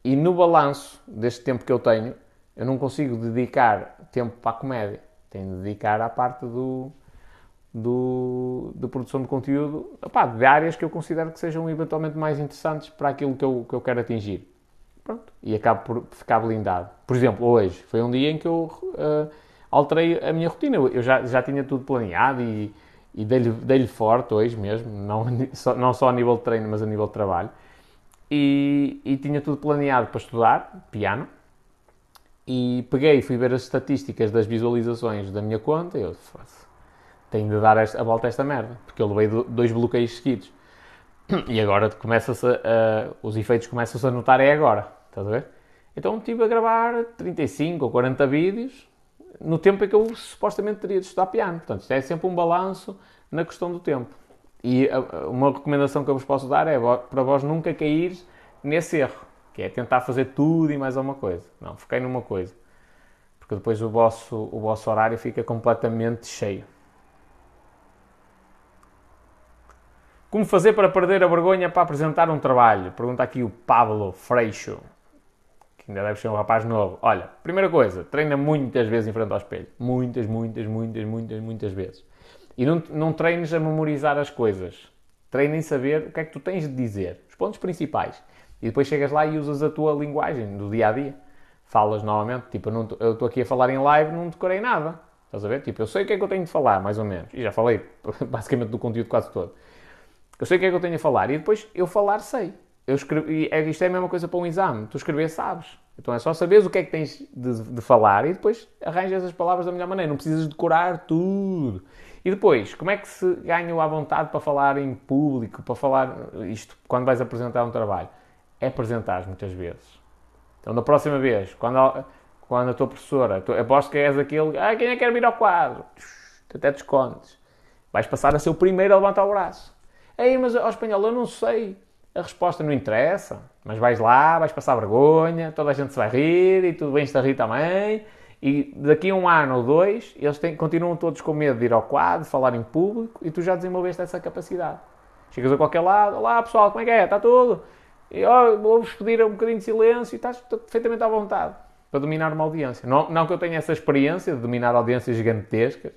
E no balanço deste tempo que eu tenho, eu não consigo dedicar tempo para a comédia. Tenho de dedicar à parte do, do, da produção de conteúdo opá, de áreas que eu considero que sejam eventualmente mais interessantes para aquilo que eu, que eu quero atingir. Pronto. E acabo por ficar blindado. Por exemplo, hoje foi um dia em que eu uh, alterei a minha rotina. Eu já, já tinha tudo planeado e, e dei-lhe dei forte hoje mesmo, não, <laughs> não só a nível de treino, mas a nível de trabalho e, e tinha tudo planeado para estudar piano. E peguei e fui ver as estatísticas das visualizações da minha conta e eu tenho de dar a volta a esta merda, porque eu levei dois bloqueios seguidos. E agora começa-se os efeitos começam-se a notar é agora, estás a ver? Então estive a gravar 35 ou 40 vídeos no tempo em que eu supostamente teria de estudar piano. Portanto, isto é sempre um balanço na questão do tempo. E uma recomendação que eu vos posso dar é para vós nunca cair nesse erro, que é tentar fazer tudo e mais alguma coisa. Não, fiquei numa coisa. Porque depois o vosso, o vosso horário fica completamente cheio. Como fazer para perder a vergonha para apresentar um trabalho? Pergunta aqui o Pablo Freixo, que ainda deve ser um rapaz novo. Olha, primeira coisa, treina muitas vezes em frente ao espelho. Muitas, muitas, muitas, muitas, muitas vezes. E não, não treines a memorizar as coisas. Treina em saber o que é que tu tens de dizer, os pontos principais. E depois chegas lá e usas a tua linguagem do dia a dia. Falas novamente, tipo, eu estou aqui a falar em live, não decorei nada. Estás a ver? Tipo, eu sei o que é que eu tenho de falar, mais ou menos. E já falei <laughs> basicamente do conteúdo quase todo. Eu sei o que é que eu tenho a falar e depois eu falar sei. Eu escrevi, é, isto é a mesma coisa para um exame. Tu escrever sabes. Então é só saberes o que é que tens de, de falar e depois arranjas as palavras da melhor maneira. Não precisas decorar tudo. E depois, como é que se ganha a vontade para falar em público, para falar isto quando vais apresentar um trabalho? É apresentar muitas vezes. Então, da próxima vez, quando, quando a tua professora, tu, aposto que és aquele, ah, quem é que quer vir ao quadro? Tu até te escondes. Vais passar a ser o primeiro a levantar o braço. Ei, mas ao espanhol eu não sei. A resposta não interessa. Mas vais lá, vais passar vergonha, toda a gente se vai rir e tu vens-te a rir também. E daqui a um ano ou dois, eles têm, continuam todos com medo de ir ao quadro, falar em público e tu já desenvolveste essa capacidade. Chegas a qualquer lado, olá pessoal, como é que é? Está tudo? E oh, vou-vos pedir um bocadinho de silêncio e estás perfeitamente à vontade para dominar uma audiência. Não, não que eu tenha essa experiência de dominar audiências gigantescas,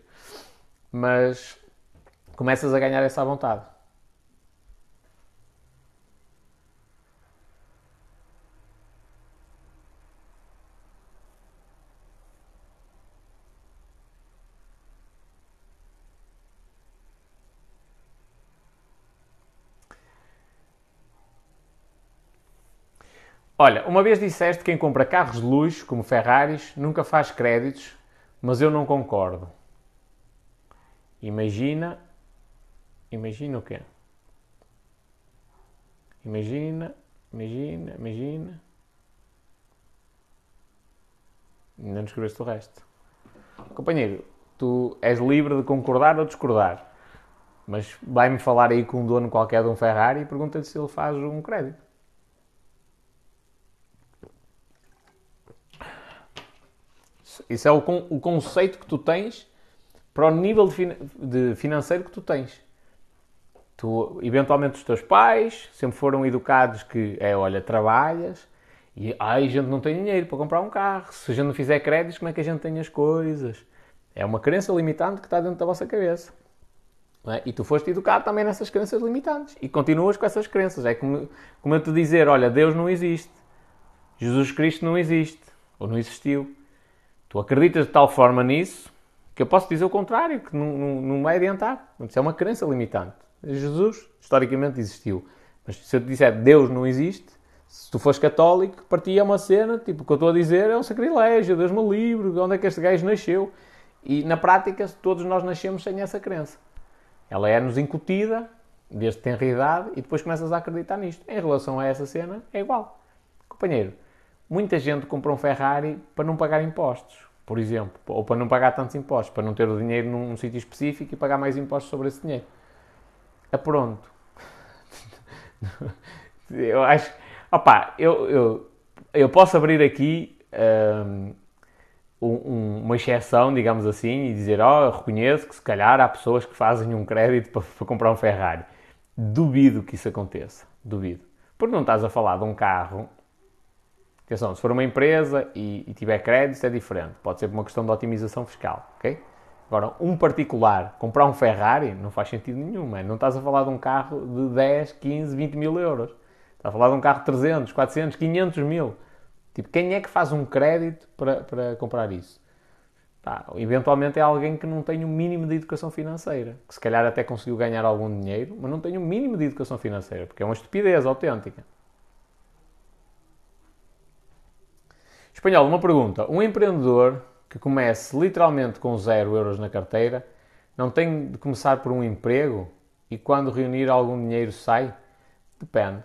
mas começas a ganhar essa vontade. Olha, uma vez disseste que quem compra carros de luxo, como Ferraris, nunca faz créditos, mas eu não concordo. Imagina. Imagina o quê? Imagina, imagina, imagina. Ainda não escreveste o resto. Companheiro, tu és livre de concordar ou discordar. Mas vai-me falar aí com um dono qualquer de um Ferrari e pergunta-lhe se ele faz um crédito. Isso é o, o conceito que tu tens para o nível de, de financeiro que tu tens. Tu, eventualmente os teus pais sempre foram educados que é, olha, trabalhas e ai, a gente não tem dinheiro para comprar um carro. Se a gente não fizer créditos, como é que a gente tem as coisas? É uma crença limitante que está dentro da vossa cabeça. É? E tu foste educado também nessas crenças limitantes. E continuas com essas crenças. É como, como eu te dizer, olha, Deus não existe. Jesus Cristo não existe. Ou não existiu. Tu acreditas de tal forma nisso que eu posso dizer o contrário, que não, não, não vai adiantar. Isso é uma crença limitante. Jesus, historicamente, existiu. Mas se eu te disser Deus não existe, se tu fores católico, partia uma cena, tipo, o que eu estou a dizer é um sacrilégio, Deus me livre, de onde é que este gajo nasceu? E na prática, todos nós nascemos sem essa crença. Ela é-nos incutida, desde tenra idade, e depois começas a acreditar nisto. Em relação a essa cena, é igual. Companheiro, Muita gente compra um Ferrari para não pagar impostos, por exemplo, ou para não pagar tantos impostos, para não ter o dinheiro num, num sítio específico e pagar mais impostos sobre esse dinheiro. É pronto. <laughs> eu acho. Opá, eu, eu, eu posso abrir aqui um, um, uma exceção, digamos assim, e dizer: Ó, oh, eu reconheço que se calhar há pessoas que fazem um crédito para, para comprar um Ferrari. Duvido que isso aconteça. Duvido. Porque não estás a falar de um carro Atenção, se for uma empresa e, e tiver crédito é diferente. Pode ser por uma questão de otimização fiscal, ok? Agora, um particular comprar um Ferrari não faz sentido nenhum, man. não estás a falar de um carro de 10, 15, 20 mil euros. Estás a falar de um carro de 300, 400, 500 mil. Tipo, quem é que faz um crédito para, para comprar isso? Tá, eventualmente é alguém que não tem o um mínimo de educação financeira, que se calhar até conseguiu ganhar algum dinheiro, mas não tem o um mínimo de educação financeira, porque é uma estupidez autêntica. Espanhol, uma pergunta. Um empreendedor que comece literalmente com zero euros na carteira não tem de começar por um emprego e quando reunir algum dinheiro sai? Depende.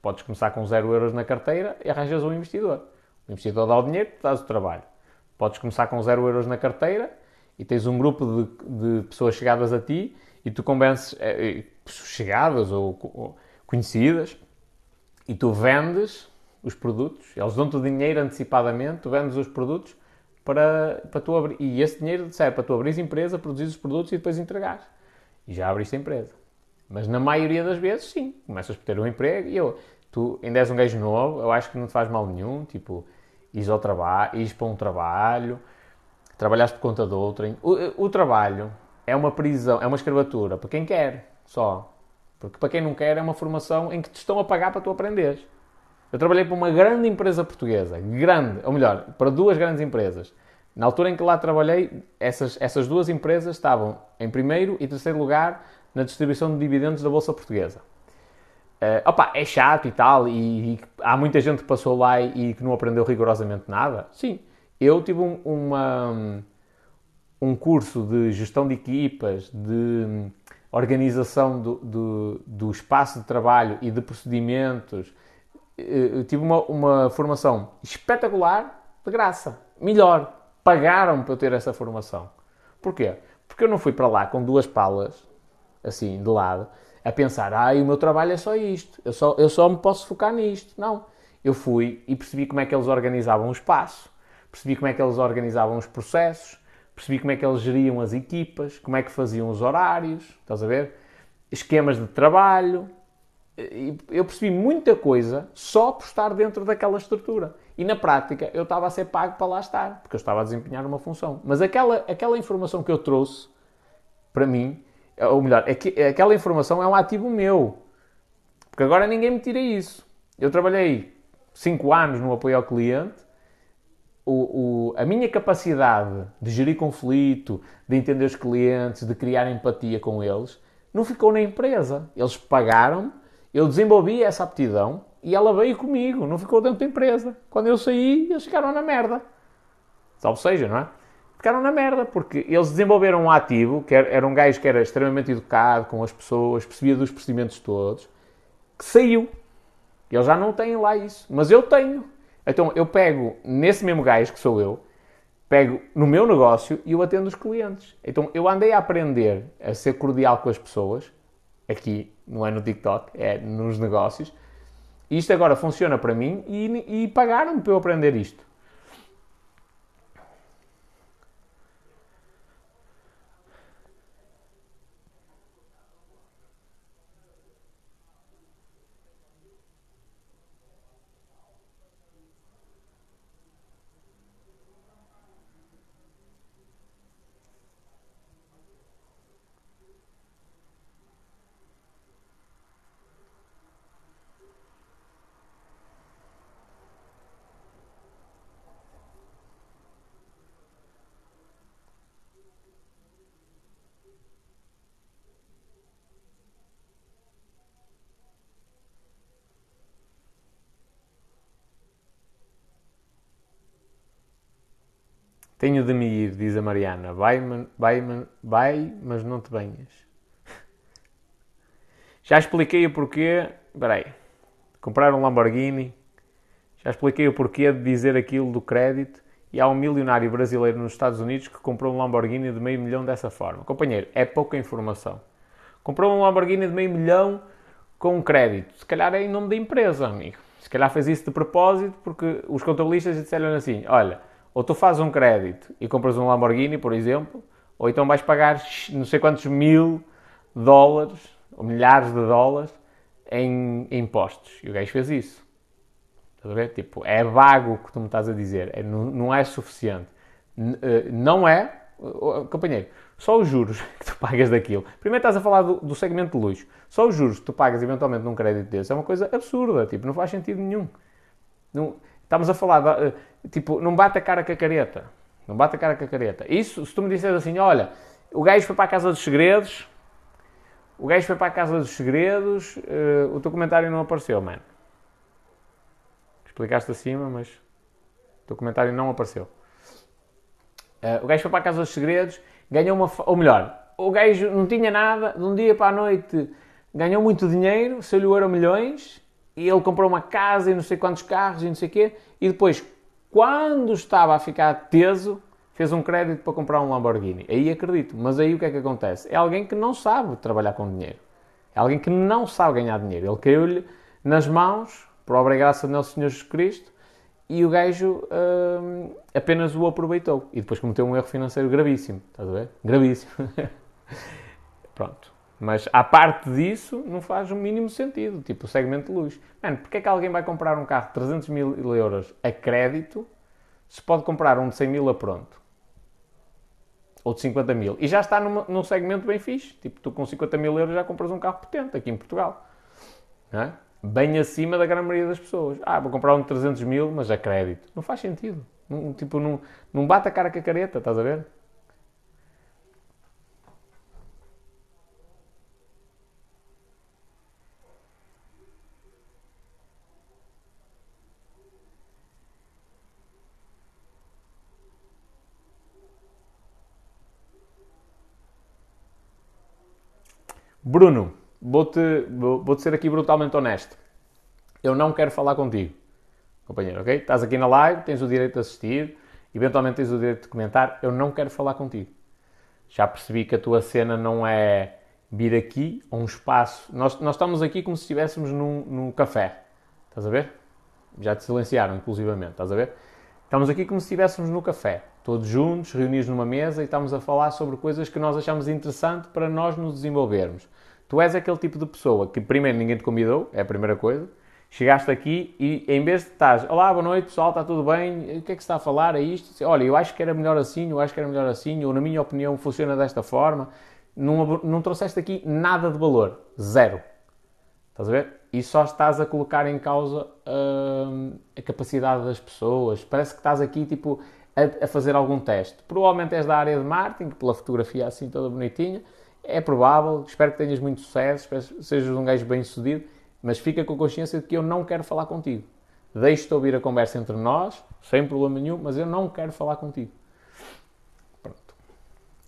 podes começar com 0 euros na carteira e arranjas um investidor. O investidor dá o dinheiro, tu dás o trabalho. Podes começar com 0 euros na carteira e tens um grupo de, de pessoas chegadas a ti e tu convences, é, chegadas ou, ou conhecidas, e tu vendes os produtos, eles dão-te o dinheiro antecipadamente, tu vendes os produtos para, para tu abrir. E esse dinheiro serve para tu abrir a empresa, produzir os produtos e depois entregares. E já abriste a empresa. Mas na maioria das vezes, sim, começas por ter um emprego e eu, tu ainda és um gajo novo, eu acho que não te faz mal nenhum, tipo, ires ao trabalho, ires para um trabalho, trabalhaste por conta de outrem. O, o trabalho é uma prisão, é uma escravatura para quem quer, só. Porque para quem não quer é uma formação em que te estão a pagar para tu aprenderes. Eu trabalhei para uma grande empresa portuguesa, grande, ou melhor, para duas grandes empresas. Na altura em que lá trabalhei, essas, essas duas empresas estavam em primeiro e terceiro lugar na distribuição de dividendos da Bolsa Portuguesa. Uh, opa, é chato e tal, e, e, há muita gente que passou lá e, e, que não aprendeu rigorosamente nada. Sim, eu tive um, uma, um curso de gestão de equipas, de organização do, do, do espaço de trabalho e de procedimentos, eu tive uma, uma formação espetacular, de graça. Melhor, pagaram para eu ter essa formação. Porquê? Porque eu não fui para lá com duas palas, assim, de lado, a pensar, ah, o meu trabalho é só isto, eu só, eu só me posso focar nisto. Não. Eu fui e percebi como é que eles organizavam o espaço, percebi como é que eles organizavam os processos, percebi como é que eles geriam as equipas, como é que faziam os horários, estás a ver? Esquemas de trabalho, eu percebi muita coisa só por estar dentro daquela estrutura. E na prática eu estava a ser pago para lá estar, porque eu estava a desempenhar uma função. Mas aquela, aquela informação que eu trouxe para mim, ou melhor, aquela informação é um ativo meu. Porque agora ninguém me tira isso. Eu trabalhei 5 anos no apoio ao cliente. O, o, a minha capacidade de gerir conflito, de entender os clientes, de criar empatia com eles, não ficou na empresa. Eles pagaram eu desenvolvi essa aptidão e ela veio comigo, não ficou dentro da empresa. Quando eu saí, eles ficaram na merda. Salvo seja, não é? Ficaram na merda, porque eles desenvolveram um ativo, que era, um gajo que era extremamente educado com as pessoas, percebia dos procedimentos todos, que saiu. Eles já não têm lá isso, mas eu tenho. Então eu pego nesse mesmo gajo que sou eu, pego no meu negócio e eu atendo os clientes. Então eu andei a aprender a ser cordial com as pessoas, aqui não é no TikTok, é nos negócios. Isto agora funciona para mim e, e pagaram-me para eu aprender isto. Tenho de me ir, diz a Mariana. Vai, vai, vai mas não te banhas. <laughs> Já expliquei o porquê. Espera aí. Comprar um Lamborghini. Já expliquei o porquê de dizer aquilo do crédito. E há um milionário brasileiro nos Estados Unidos que comprou um Lamborghini de meio milhão dessa forma. Companheiro, é pouca informação. Comprou um Lamborghini de meio milhão com crédito. Se calhar é em nome da empresa, amigo. Se calhar fez isso de propósito porque os contabilistas disseram assim: olha ou tu fazes um crédito e compras um Lamborghini, por exemplo, ou então vais pagar não sei quantos mil dólares, ou milhares de dólares, em, impostos. E o gajo fez isso. Estás a ver? Tipo, é vago o que tu me estás a dizer. É, não, não é suficiente. N eh, não é, companheiro, só os juros <laughs> que tu pagas daquilo. Primeiro estás a falar do, do, segmento de luxo. Só os juros que tu pagas eventualmente num crédito desse é uma coisa absurda. Tipo, não faz sentido nenhum. Não, Estamos a falar, de, tipo, não bate a cara com a careta. Não bate a cara com a careta. Isso, se tu me disseres assim, olha, o gajo foi para a Casa dos Segredos, o gajo foi para a Casa dos Segredos, uh, o teu comentário não apareceu, mano. Explicaste acima, mas o teu comentário não apareceu. Uh, o gajo foi para a Casa dos Segredos, ganhou uma. Ou melhor, o gajo não tinha nada, de um dia para a noite ganhou muito dinheiro, saiu o euro milhões e ele comprou uma casa e não sei quantos carros e não sei o quê, e depois, quando estava a ficar teso, fez um crédito para comprar um Lamborghini. Aí acredito. Mas aí o que é que acontece? É alguém que não sabe trabalhar com dinheiro. É alguém que não sabe ganhar dinheiro. Ele caiu-lhe nas mãos, por obra e graça do nosso Senhor Jesus Cristo, e o gajo hum, apenas o aproveitou. E depois cometeu um erro financeiro gravíssimo. Estás a ver? Gravíssimo. <laughs> Pronto. Mas à parte disso, não faz o mínimo sentido. Tipo, o segmento de luz. Mano, porque é que alguém vai comprar um carro de 300 mil euros a crédito se pode comprar um de 100 mil a pronto? Ou de 50 mil. E já está num segmento bem fixe. Tipo, tu com 50 mil euros já compras um carro potente aqui em Portugal. Não é? Bem acima da grande maioria das pessoas. Ah, vou comprar um de 300 mil, mas a crédito. Não faz sentido. Não, tipo, não, não bate a cara com a careta, estás a ver? Bruno, vou-te vou, vou ser aqui brutalmente honesto. Eu não quero falar contigo, companheiro, ok? Estás aqui na live, tens o direito de assistir, eventualmente tens o direito de comentar. Eu não quero falar contigo. Já percebi que a tua cena não é vir aqui a um espaço. Nós, nós estamos aqui como se estivéssemos num, num café. Estás a ver? Já te silenciaram, inclusivamente. Estás a ver? Estamos aqui como se estivéssemos no café todos juntos, reunidos numa mesa e estamos a falar sobre coisas que nós achamos interessante para nós nos desenvolvermos. Tu és aquele tipo de pessoa que primeiro ninguém te convidou, é a primeira coisa. Chegaste aqui e em vez de estás, olá, boa noite pessoal, está tudo bem? O que é que se está a falar? É isto? Olha, eu acho que era melhor assim, eu acho que era melhor assim, ou na minha opinião funciona desta forma. Não, não trouxeste aqui nada de valor. Zero. Estás a ver? E só estás a colocar em causa hum, a capacidade das pessoas. Parece que estás aqui, tipo, a, a, fazer algum teste. Provavelmente és da área de marketing, pela fotografia assim toda bonitinha, é provável, espero que tenhas muito sucesso, espero que sejas um gajo bem sucedido, mas fica com a consciência de que eu não quero falar contigo. Deixo-te ouvir a conversa entre nós, sem problema nenhum, mas eu não quero falar contigo. Pronto.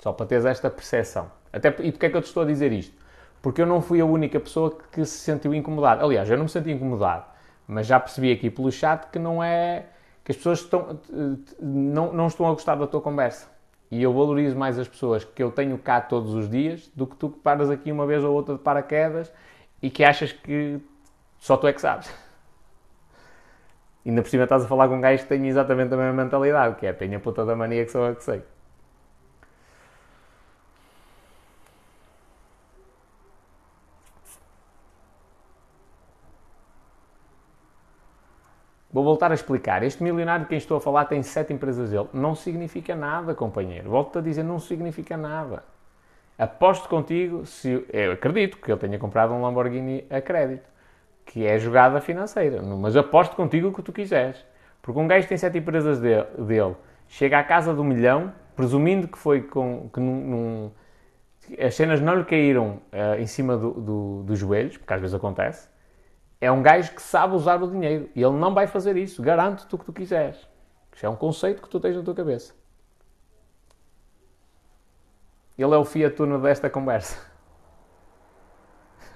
Só para teres esta percepção. Até, e porquê é que eu te estou a dizer isto? Porque eu não fui a única pessoa que se sentiu incomodada. Aliás, eu não me senti incomodado, mas já percebi aqui pelo chat que não é que as pessoas estão, não, não estão a gostar da tua conversa. E eu valorizo mais as pessoas que eu tenho cá todos os dias do que tu que paras aqui uma vez ou outra de paraquedas e que achas que só tu é que sabes. Ainda por cima estás a falar com um gajo que tem exatamente a mesma mentalidade, que é tenho a puta da mania que sou eu que sei. Vou voltar a explicar. Este milionário de quem estou a falar tem sete empresas dele. Não significa nada, companheiro. Volto-te a dizer, não significa nada. Aposto contigo, se eu acredito que ele tenha comprado um Lamborghini a crédito, que é jogada financeira. Mas aposto contigo o que tu quiseres. Porque um gajo que tem sete empresas dele, dele chega à casa do milhão, presumindo que foi com. que num, num, as cenas não lhe caíram uh, em cima do, do, dos joelhos, porque às vezes acontece é um gajo que sabe usar o dinheiro. E ele não vai fazer isso. Garanto-te o que tu quiseres. Isto é um conceito que tu tens na tua cabeça. Ele é o Fiat Uno desta conversa.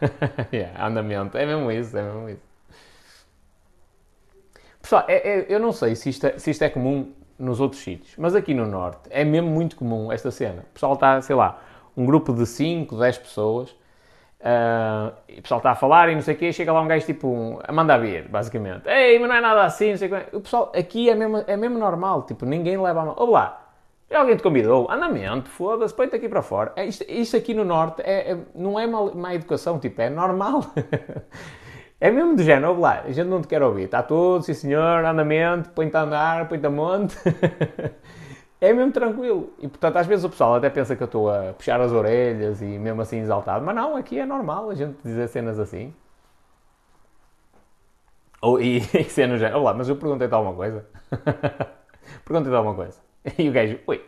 <laughs> yeah, andamento. É mesmo isso, é mesmo isso. Pessoal, é, é, eu não sei se isto, é, se isto é comum nos outros sítios, mas aqui no Norte é mesmo muito comum esta cena. O pessoal está, sei lá, um grupo de 5, 10 pessoas Uh, e o pessoal está a falar e não sei o quê, chega lá um gajo tipo um, a mandar vir, basicamente. Ei, mas não é nada assim, não sei o quê. O pessoal aqui é mesmo, é mesmo normal, tipo, ninguém leva a mão. Olá, já alguém te convidou? Andamento, foda-se, põe-te aqui para fora. É, isto, isto, aqui no Norte é, é não é má, má, educação, tipo, é normal. <laughs> é mesmo do género, olá, a gente não te quer ouvir. Está tudo, sim senhor, andamento, põe-te a andar, põe-te a monte. <laughs> é mesmo tranquilo. E portanto, às vezes o pessoal até pensa que eu estou a puxar as orelhas e mesmo assim exaltado, mas não, aqui é normal a gente dizer cenas assim. Ou, e, <laughs> e cenas já, olá, mas eu perguntei-te alguma coisa. <laughs> perguntei-te alguma coisa. E o gajo, ui.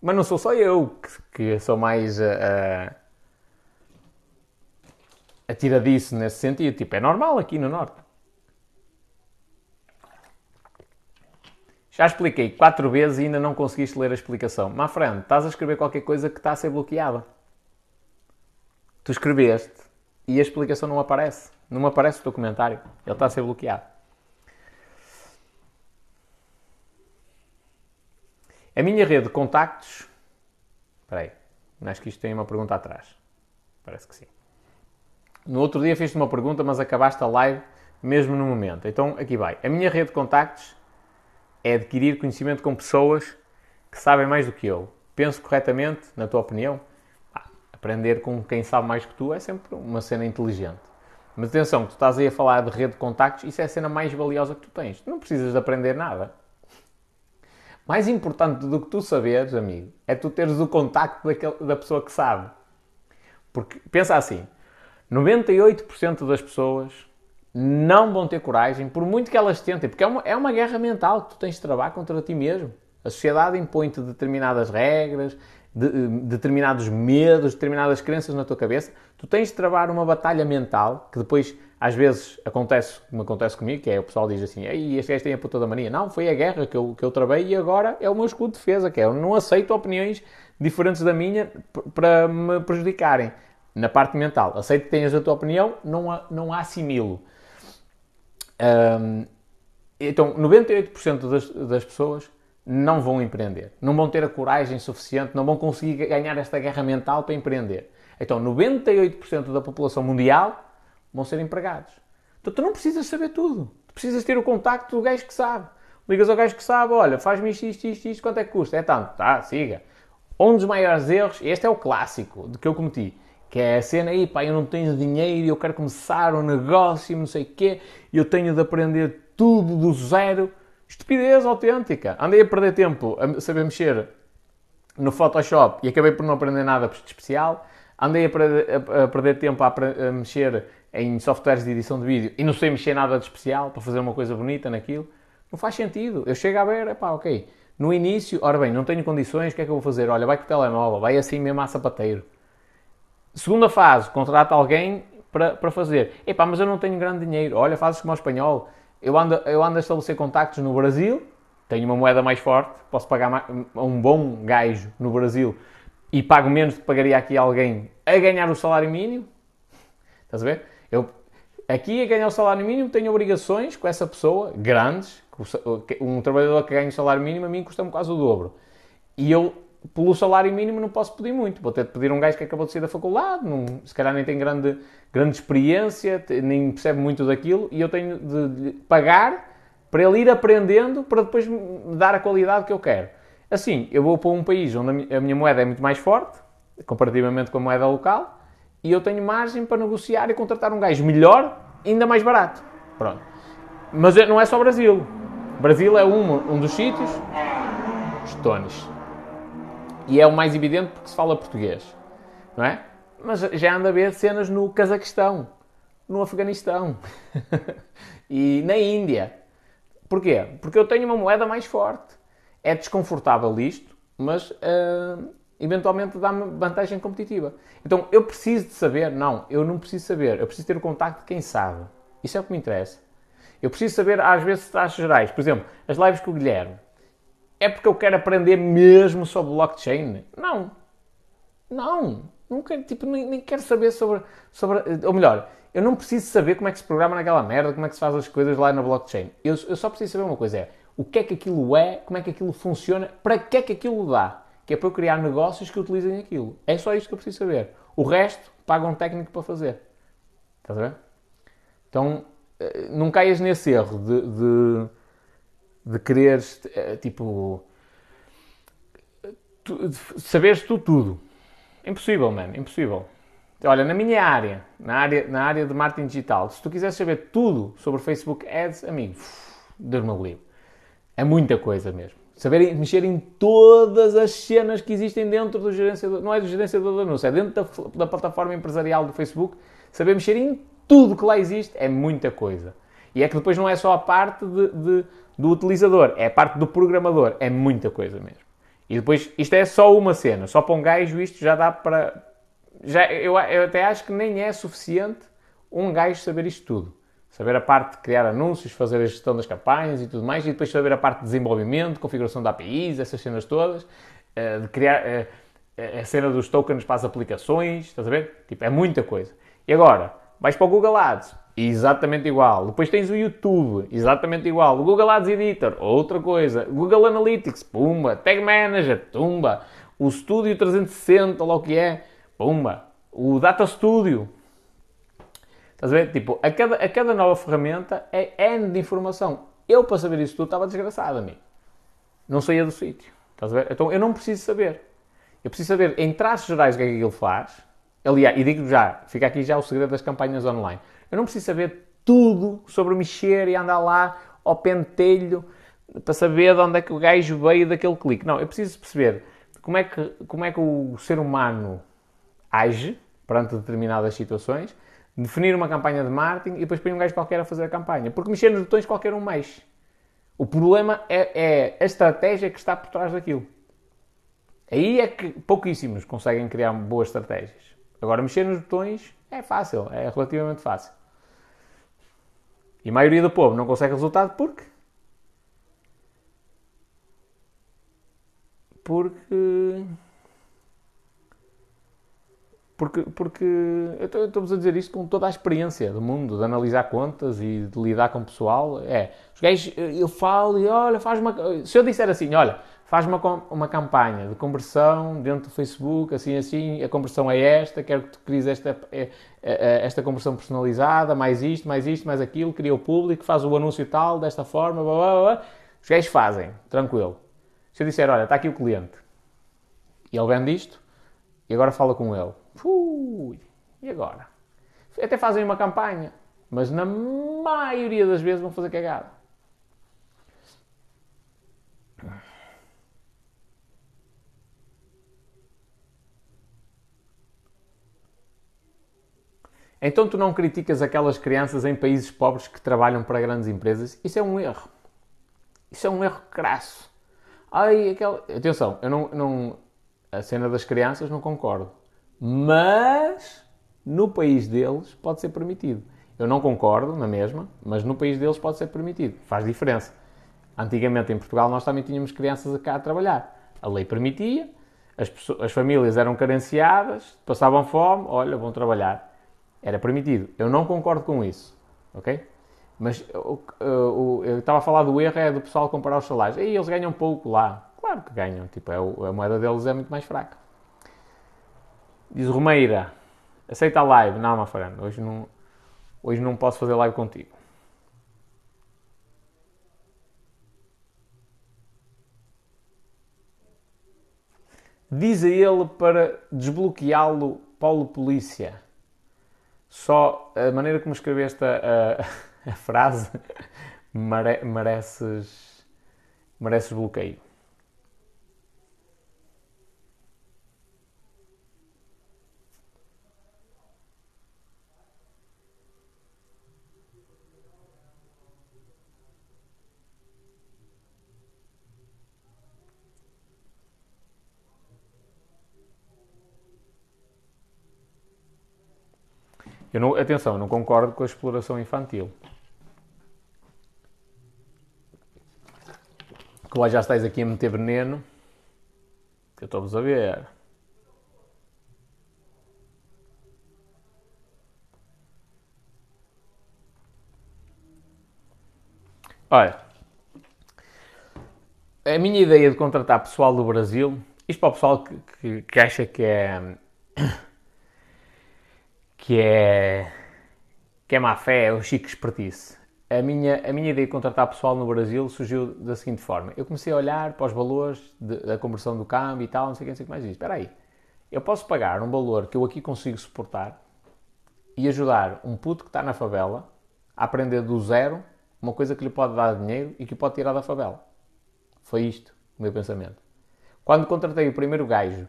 Mas não sou só eu que, que sou mais uh, uh, atiradiço nesse sentido. Tipo, é normal aqui no Norte. Já expliquei quatro vezes e ainda não conseguiste ler a explicação. Mafrand, estás a escrever qualquer coisa que está a ser bloqueada. Tu escreveste e a explicação não aparece. Não aparece o teu comentário. Ele está a ser bloqueado. A minha rede de contactos. Espera aí. Acho que isto tem uma pergunta atrás. Parece que sim. No outro dia fiz-te uma pergunta, mas acabaste a live mesmo no momento. Então aqui vai. A minha rede de contactos é adquirir conhecimento com pessoas que sabem mais do que eu. Penso corretamente, na tua opinião? Aprender com quem sabe mais que tu é sempre uma cena inteligente. Mas atenção, tu estás aí a falar de rede de contactos, isso é a cena mais valiosa que tu tens. Tu não precisas de aprender nada. Mais importante do que tu saberes, amigo, é tu teres o contacto daquele, da pessoa que sabe. Porque, pensa assim, 98% das pessoas não vão ter coragem, por muito que elas tentem, porque é uma, é uma guerra mental que tu tens de trabalhar contra ti mesmo. A sociedade impõe-te determinadas regras, de, determinados medos, determinadas crenças na tua cabeça. Tu tens de travar uma batalha mental que depois, às vezes, acontece, como acontece comigo, que é o pessoal diz assim: Ei, este gajo tem a puta da mania. Não, foi a guerra que eu, que eu travei e agora é o meu escudo de defesa, que é eu não aceito opiniões diferentes da minha para me prejudicarem. Na parte mental, aceito que tenhas a tua opinião, não a, não a assimilo. Um, então, 98% das, das pessoas não vão empreender. Não vão ter a coragem suficiente, não vão conseguir ganhar esta guerra mental para empreender. Então, 98% da população mundial vão ser empregados. Então, tu não precisas saber tudo. Tu precisas ter o contacto do gajo que sabe. Ligas ao gajo que sabe, olha, faz-me isto, isto, isto, isto, quanto é que custa? É tanto. Tá, siga. Um dos maiores erros, este é o clássico de que eu cometi, que é a cena aí, pá, eu não tenho dinheiro, eu quero começar um negócio, não sei o quê, eu tenho de aprender tudo do zero Estupidez autêntica. Andei a perder tempo a saber mexer no Photoshop e acabei por não aprender nada de especial. Andei a perder, a perder tempo a, a, mexer em softwares de edição de vídeo e não sei mexer nada de especial para fazer uma coisa bonita naquilo. Não faz sentido. Eu chego a ver, pá, ok. No início, ora bem, não tenho condições, o que é que eu vou fazer? Olha, vai com o telemóvel, vai assim mesmo a sapateiro. Segunda fase, contrata alguém para, para fazer. Epá, mas eu não tenho grande dinheiro. Olha, fazes como o espanhol eu ando, eu ando a estabelecer contactos no Brasil, tenho uma moeda mais forte, posso pagar um bom gajo no Brasil e pago menos do que pagaria aqui alguém a ganhar o salário mínimo. Estás a ver? Eu, aqui a ganhar o salário mínimo tenho obrigações com essa pessoa, grandes. Um trabalhador que ganha o salário mínimo a mim custa-me quase o dobro. E eu pelo salário mínimo não posso pedir muito. Vou ter de pedir um gajo que acabou de sair da faculdade, não, se calhar nem tem grande, grande experiência, nem percebe muito daquilo, e eu tenho de pagar para ele ir aprendendo para depois me dar a qualidade que eu quero. Assim, eu vou para um país onde a minha moeda é muito mais forte, comparativamente com a moeda local, e eu tenho margem para negociar e contratar um gajo melhor, ainda mais barato. Pronto. Mas não é só Brasil. Brasil é um, um dos sítios. Estones e é o mais evidente porque se fala português, não é? Mas já anda a ver cenas no Cazaquistão, no Afeganistão <laughs> e na Índia. Porquê? Porque eu tenho uma moeda mais forte. É desconfortável isto, mas uh, eventualmente dá-me vantagem competitiva. Então eu preciso de saber? Não, eu não preciso saber. Eu preciso ter o contacto de quem sabe. Isso é o que me interessa. Eu preciso saber, às vezes, taxas gerais. Por exemplo, as lives com o Guilherme é porque eu quero aprender mesmo sobre blockchain? Não. Não. Nunca, tipo, nem, nem quero saber sobre, sobre. Ou melhor, eu não preciso saber como é que se programa naquela merda, como é que se faz as coisas lá na blockchain. Eu, eu só preciso saber uma coisa: é o que é que aquilo é, como é que aquilo funciona, para que é que aquilo dá. Que é para eu criar negócios que utilizem aquilo. É só isto que eu preciso saber. O resto, paga um técnico para fazer. Estás a ver? Então, eh, não caias nesse erro de, de de quereres, eh, tipo, tu, saberes tu tudo. Impossível, mano, impossível. Olha, na minha área, na área, na área de marketing digital, se tu quiseres saber tudo sobre Facebook Ads, amigo, Deus me livre. É muita coisa mesmo. Saber mexer em todas as cenas que existem dentro do gerenciador, não é do gerenciador de anúncio, é dentro da, da plataforma empresarial do Facebook. Saber mexer em tudo que lá existe é muita coisa. E é que depois não é só a parte de, de do utilizador, é parte do programador, é muita coisa mesmo. E depois, isto é só uma cena, só para um gajo isto já dá para. Já, eu, eu até acho que nem é suficiente um gajo saber isto tudo. Saber a parte de criar anúncios, fazer a gestão das campanhas e tudo mais, e depois saber a parte de desenvolvimento, configuração de APIs, essas cenas todas, eh, de criar eh, a cena dos tokens para as aplicações, estás a ver? Tipo, é muita coisa. E agora, vais para o Google Ads, exatamente igual. Depois tens o YouTube, exatamente igual. O Google Ads Editor, outra coisa. Google Analytics, pumba. Tag Manager, tumba. O Studio 360, lá o que é, pumba. O Data Studio. Estás a ver? Tipo, a cada, a cada nova ferramenta é N de informação. Eu, para saber isso tudo, estava desgraçado, amigo. Não saía do sítio. Estás a ver? Então eu não preciso saber. Eu preciso saber, em traços gerais, o que é que aquilo faz. Aliás, e digo já, fica aqui já o segredo das campanhas online. Eu não preciso saber tudo sobre mexer e andar lá ao pentelho para saber de onde é que o gajo veio daquele clique. Não, eu preciso perceber como é que, como é que o ser humano age perante determinadas situações, definir uma campanha de marketing e depois põe um gajo qualquer a fazer a campanha. Porque mexer nos botões qualquer um mexe. O problema é, é a estratégia que está por trás daquilo. Aí é que pouquíssimos conseguem criar boas estratégias. Agora, mexer nos botões é fácil, é relativamente fácil. E a maioria do povo não consegue resultado porque. Porque. Porque, porque eu estou-vos a dizer isto com toda a experiência do mundo, de analisar contas e de lidar com o pessoal. É, os gajos, eu falo e olha, faz uma. Se eu disser assim, olha, faz uma, uma campanha de conversão dentro do Facebook, assim, assim, a conversão é esta, quero que tu cries esta, é, é, é, esta conversão personalizada, mais isto, mais isto, mais aquilo, cria o público, faz o anúncio tal, desta forma, blá, blá, blá. Os gajos fazem, tranquilo. Se eu disser, olha, está aqui o cliente, e ele vende isto, e agora fala com ele. Ui, e agora? Até fazem uma campanha, mas na maioria das vezes vão fazer cagada. Então tu não criticas aquelas crianças em países pobres que trabalham para grandes empresas? Isso é um erro. Isso é um erro crasso. Ai, aquela... Atenção, eu não, não... A cena das crianças não concordo. Mas no país deles pode ser permitido. Eu não concordo na mesma, mas no país deles pode ser permitido. Faz diferença. Antigamente em Portugal nós também tínhamos crianças cá a trabalhar. A lei permitia, as, pessoas, as famílias eram carenciadas, passavam fome, olha, vão trabalhar. Era permitido. Eu não concordo com isso, ok? Mas o, eu estava a falar do erro é do pessoal comparar os salários. E eles ganham pouco lá. Claro que ganham. Tipo, é, a moeda deles é muito mais fraca. Diz Romeira, aceita a live. Não, Mafarano, hoje não, hoje não posso fazer live contigo. Diz a ele para desbloqueá-lo, Paulo Polícia. Só a maneira como escreveste a, a, <laughs> a frase <laughs> mere, mereces, mereces bloqueio. Eu não, atenção, não concordo com a exploração infantil. Que lá já estáis aqui a meter veneno, que eu estou-vos a ver. Olha, a minha ideia de contratar pessoal do Brasil, isto para o pessoal que, que, que acha que é que é, que é má fé, é o chique expertise. A minha, a minha ideia de contratar pessoal no Brasil surgiu da seguinte forma. Eu comecei a olhar para os valores de, da conversão do câmbio e tal, não sei o que, não sei o que mais disso. Espera aí, eu posso pagar um valor que eu aqui consigo suportar e ajudar um puto que está na favela a aprender do zero uma coisa que lhe pode dar dinheiro e que pode tirar da favela. Foi isto o meu pensamento. Quando contratei o primeiro gajo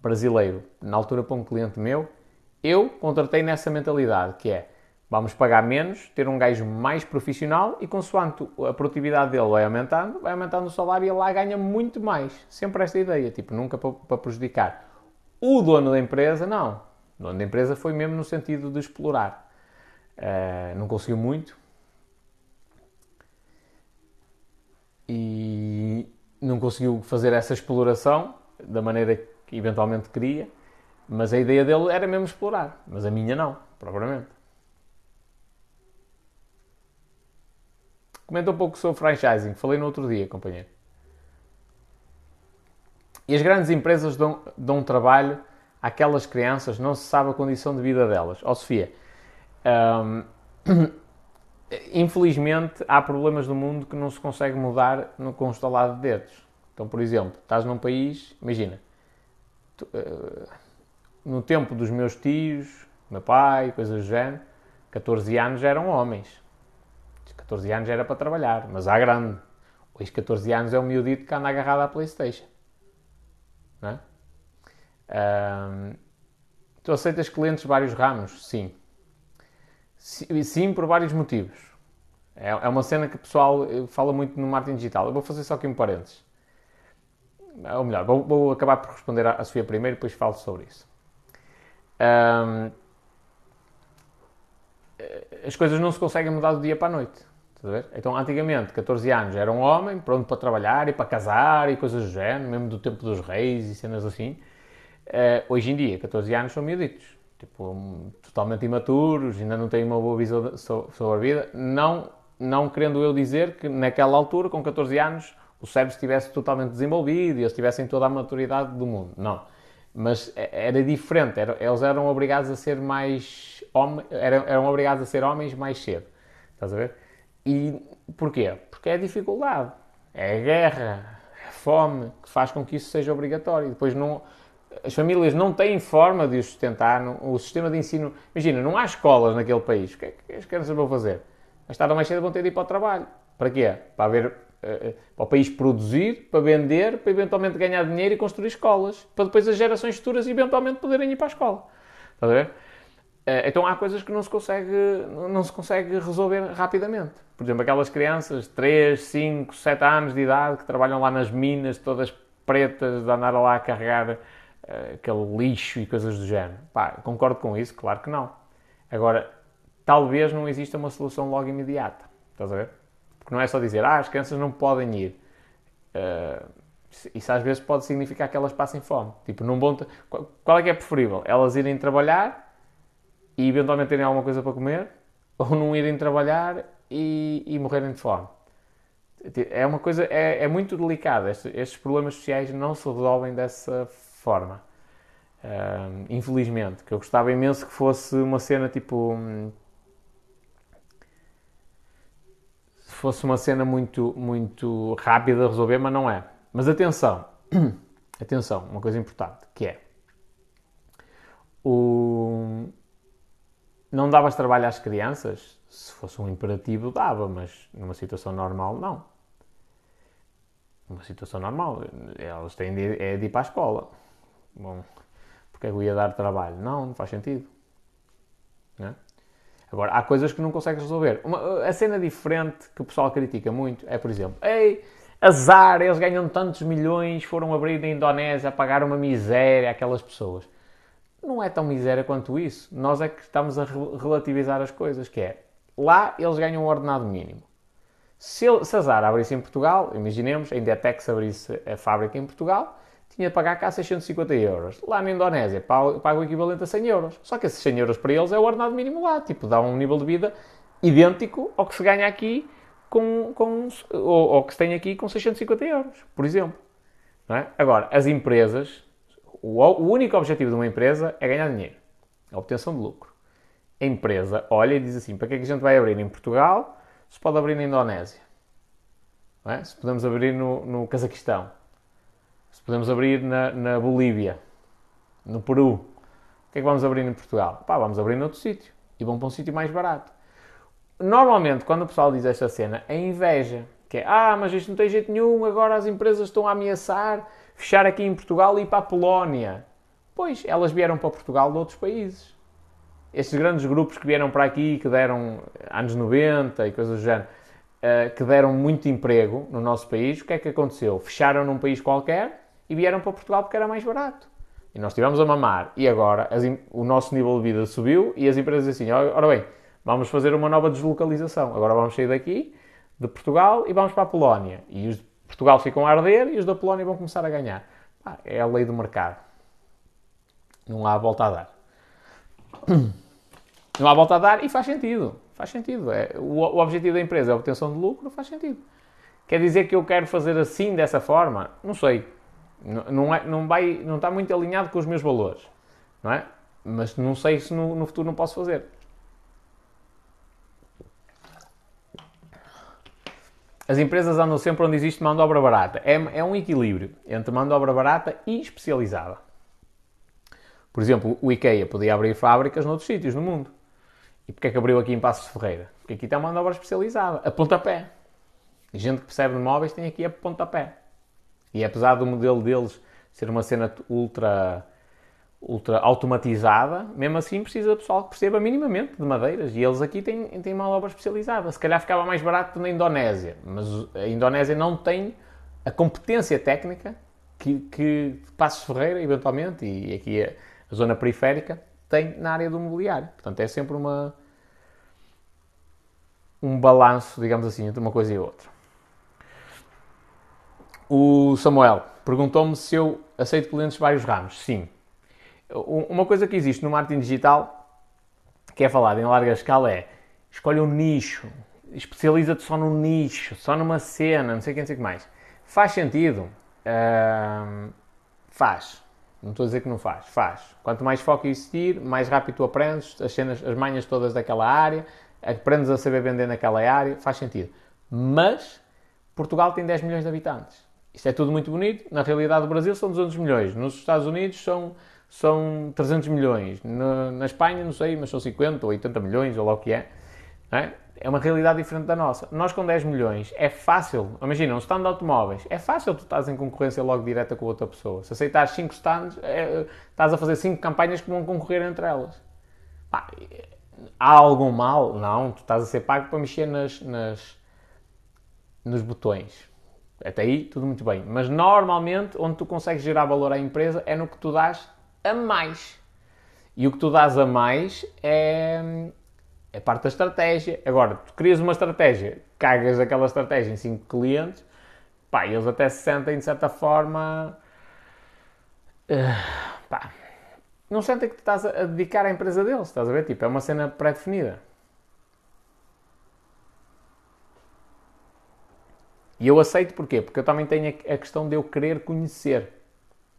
brasileiro, na altura para um cliente meu, eu contratei nessa mentalidade, que é vamos pagar menos, ter um gajo mais profissional e consoante a produtividade dele vai aumentando, vai aumentando o salário e ele lá ganha muito mais. Sempre esta ideia, tipo, nunca para, prejudicar. O dono da empresa, não. O dono da empresa foi mesmo no sentido de explorar. Uh, não conseguiu muito. E não conseguiu fazer essa exploração da maneira que eventualmente queria. Mas a ideia dele era mesmo explorar, mas a minha não. propriamente. Comenta um pouco sobre franchising. Falei no outro dia, companheiro. E as grandes empresas dão, dão trabalho àquelas crianças, não se sabe a condição de vida delas. Ó oh, Sofia, hum, <clears throat> infelizmente há problemas no mundo que não se consegue mudar no, com de dedos. Então, por exemplo, estás num país, imagina, tu, uh, no tempo dos meus tios, meu pai, coisas do género, 14 anos eram homens. 14 anos era para trabalhar, mas há grande. Hoje 14 anos é um miudito que anda agarrado à Playstation. Não é? Um, tu aceitas clientes de vários ramos? Sim. Sim, por vários motivos. É, é uma cena que o pessoal eh, fala muito no marketing digital. Eu vou fazer só aqui um parênteses. Ou melhor, vou, acabar por responder à Sofia primeiro e depois falo sobre isso. Um, as coisas não se conseguem mudar do dia para a noite. Então, antigamente, 14 anos, era um homem pronto para trabalhar e para casar e coisas do género, mesmo do tempo dos reis e cenas assim. Uh, hoje em dia, 14 anos são miuditos, tipo, totalmente imaturos, ainda não têm uma boa visão sobre a vida. Não, não querendo eu dizer que naquela altura, com 14 anos, o cérebro estivesse totalmente desenvolvido e eles tivessem toda a maturidade do mundo. Não. Mas é, era diferente, era, eles eram obrigados a ser mais homens, eram, eram obrigados a ser homens mais cedo. Estás a ver? E porquê? Porque é dificuldade, é guerra, é fome que faz com que isso seja obrigatório. Depois não, as famílias não têm forma de o sustentar. o sistema de ensino, imagina, não há escolas naquele país. O que é que as crianças vão fazer? Mais tarde ou mais cedo vão ter de ir para o trabalho. Para quê? Para haver para o país produzir, para vender, para eventualmente ganhar dinheiro e construir escolas, para depois as gerações futuras eventualmente poderem ir para a escola. Estás a ver? Uh, então há coisas que não se, consegue, não se consegue resolver rapidamente. Por exemplo, aquelas crianças de 3, 5, 7 anos de idade que trabalham lá nas minas, todas pretas, de andar lá a carregar uh, aquele lixo e coisas do género. Pá, concordo com isso? Claro que não. Agora, talvez não exista uma solução logo imediata. Estás a ver? Porque não é só dizer, ah, as crianças não podem ir. Uh, isso às vezes pode significar que elas passem fome. Tipo, num bom... Qual é que é preferível? Elas irem trabalhar e eventualmente terem alguma coisa para comer? <laughs> Ou não irem trabalhar e, e morrerem de fome. É uma coisa, é, é muito delicada. Estes, estes, problemas sociais não se resolvem dessa forma. Uh, infelizmente, que eu gostava imenso que fosse uma cena tipo. Fosse uma cena muito, muito rápida de resolver, mas não é. Mas atenção, <clears throat> atenção, uma coisa importante, que é o... não davas trabalho às crianças se fosse um imperativo, dava, mas numa situação normal, não. Numa situação normal, elas têm de, é de ir para a escola. Bom, porque é eu ia dar trabalho? Não, não faz sentido. É? Agora, há coisas que não consegues resolver. Uma, a cena diferente que o pessoal critica muito é, por exemplo, ei, azar, eles ganham tantos milhões, foram abrir na Indonésia pagar uma miséria àquelas pessoas. Não é tão miséria quanto isso. Nós é que estamos a relativizar as coisas, que é, Lá eles ganham um ordenado mínimo. Se, se a Zara abrisse em Portugal, imaginemos, a Indetex abrisse a fábrica em Portugal, tinha de pagar cá 650 euros. Lá na Indonésia paga o equivalente a 100 euros. Só que esses 100 euros para eles é o ordenado mínimo lá. Tipo, dá um nível de vida idêntico ao que se ganha aqui com, com ou, ou que se tem aqui com 650 euros, por exemplo. É? Agora, as empresas, o, o único objetivo de uma empresa é ganhar dinheiro, a obtenção de lucro a empresa olha e diz assim: para que é que a gente vai abrir em Portugal se pode abrir na Indonésia? É? Se podemos abrir no, no Cazaquistão, se podemos abrir na, na, Bolívia, no Peru, o que é que vamos abrir em Portugal? Pá, vamos abrir noutro sítio e vão para um sítio mais barato. Normalmente, quando o pessoal diz esta cena, é inveja. Que é, ah, mas isto não tem jeito nenhum, agora as empresas estão a ameaçar fechar aqui em Portugal e ir para a Polónia. Pois, elas vieram para Portugal de outros países estes grandes grupos que vieram para aqui, que deram anos 90 e coisas do género, uh, que deram muito emprego no nosso país, o que é que aconteceu? Fecharam num país qualquer e vieram para Portugal porque era mais barato. E nós estivemos a mamar. E agora as, o nosso nível de vida subiu e as empresas assim, ora bem, vamos fazer uma nova deslocalização. Agora vamos sair daqui, de Portugal, e vamos para a Polónia. E os de Portugal ficam a arder e os da Polónia vão começar a ganhar. Pá, é a lei do mercado. Não há volta a dar. <clears throat> Não há volta a dar e faz sentido. Faz sentido. É, o, o objetivo da empresa é a obtenção de lucro, faz sentido. Quer dizer que eu quero fazer assim, dessa forma? Não sei. Não, não, é, não, vai, não está muito alinhado com os meus valores. Não é? Mas não sei se no, no futuro não posso fazer. As empresas andam sempre onde existe mão de obra barata. É, é um equilíbrio entre mão de obra barata e especializada. Por exemplo, o IKEA podia abrir fábricas noutros sítios no mundo. E porquê é que abriu aqui em Passos Ferreira? Porque aqui tem uma mão de obra especializada, a pontapé. A gente que percebe de móveis tem aqui a pontapé. E apesar do modelo deles ser uma cena ultra ultra automatizada, mesmo assim precisa de pessoal que perceba minimamente de madeiras. E eles aqui têm, têm uma obra especializada. Se calhar ficava mais barato na Indonésia, mas a Indonésia não tem a competência técnica que, que Passos Ferreira, eventualmente, e aqui a zona periférica, tem na área do mobiliário. Portanto, é sempre uma, um balanço, digamos assim, entre uma coisa e outra. O Samuel perguntou-me se eu aceito clientes de vários ramos. Sim. Uma coisa que existe no marketing digital, que é falado em larga escala, é escolhe um nicho, especializa-te só num nicho, só numa cena, não sei o que, não sei o que mais. Faz sentido? Uh, faz. Não estou a dizer que não faz. Faz. Quanto mais foco existir, mais rápido tu aprendes as cenas, as manhas todas daquela área, aprendes a saber vender naquela área, faz sentido. Mas Portugal tem 10 milhões de habitantes. Isto é tudo muito bonito. Na realidade, o Brasil são 200 milhões. Nos Estados Unidos são são 300 milhões. Na, na, Espanha, não sei, mas são 50 ou 80 milhões, ou lá o que é. é. É uma realidade diferente da nossa. Nós com 10 milhões é fácil, imagina, um stand de automóveis, é fácil tu estás em concorrência logo direta com outra pessoa. Se aceitares 5 stands, é, estás a fazer 5 campanhas que vão concorrer entre elas. Pá, há algum mal? Não, tu estás a ser pago para mexer nas, nas, nos botões. Até aí, tudo muito bem. Mas normalmente, onde tu consegues gerar valor à empresa é no que tu dás a mais. E o que tu dás a mais é, é parte da estratégia. Agora, tu crias uma estratégia, cagas aquela estratégia em 5 clientes, pá, eles até se sentem de certa forma. Uh, pá, não sentem que tu estás a dedicar à empresa deles, estás a ver? Tipo, é uma cena pré-definida. E eu aceito porquê? Porque eu também tenho a questão de eu querer conhecer.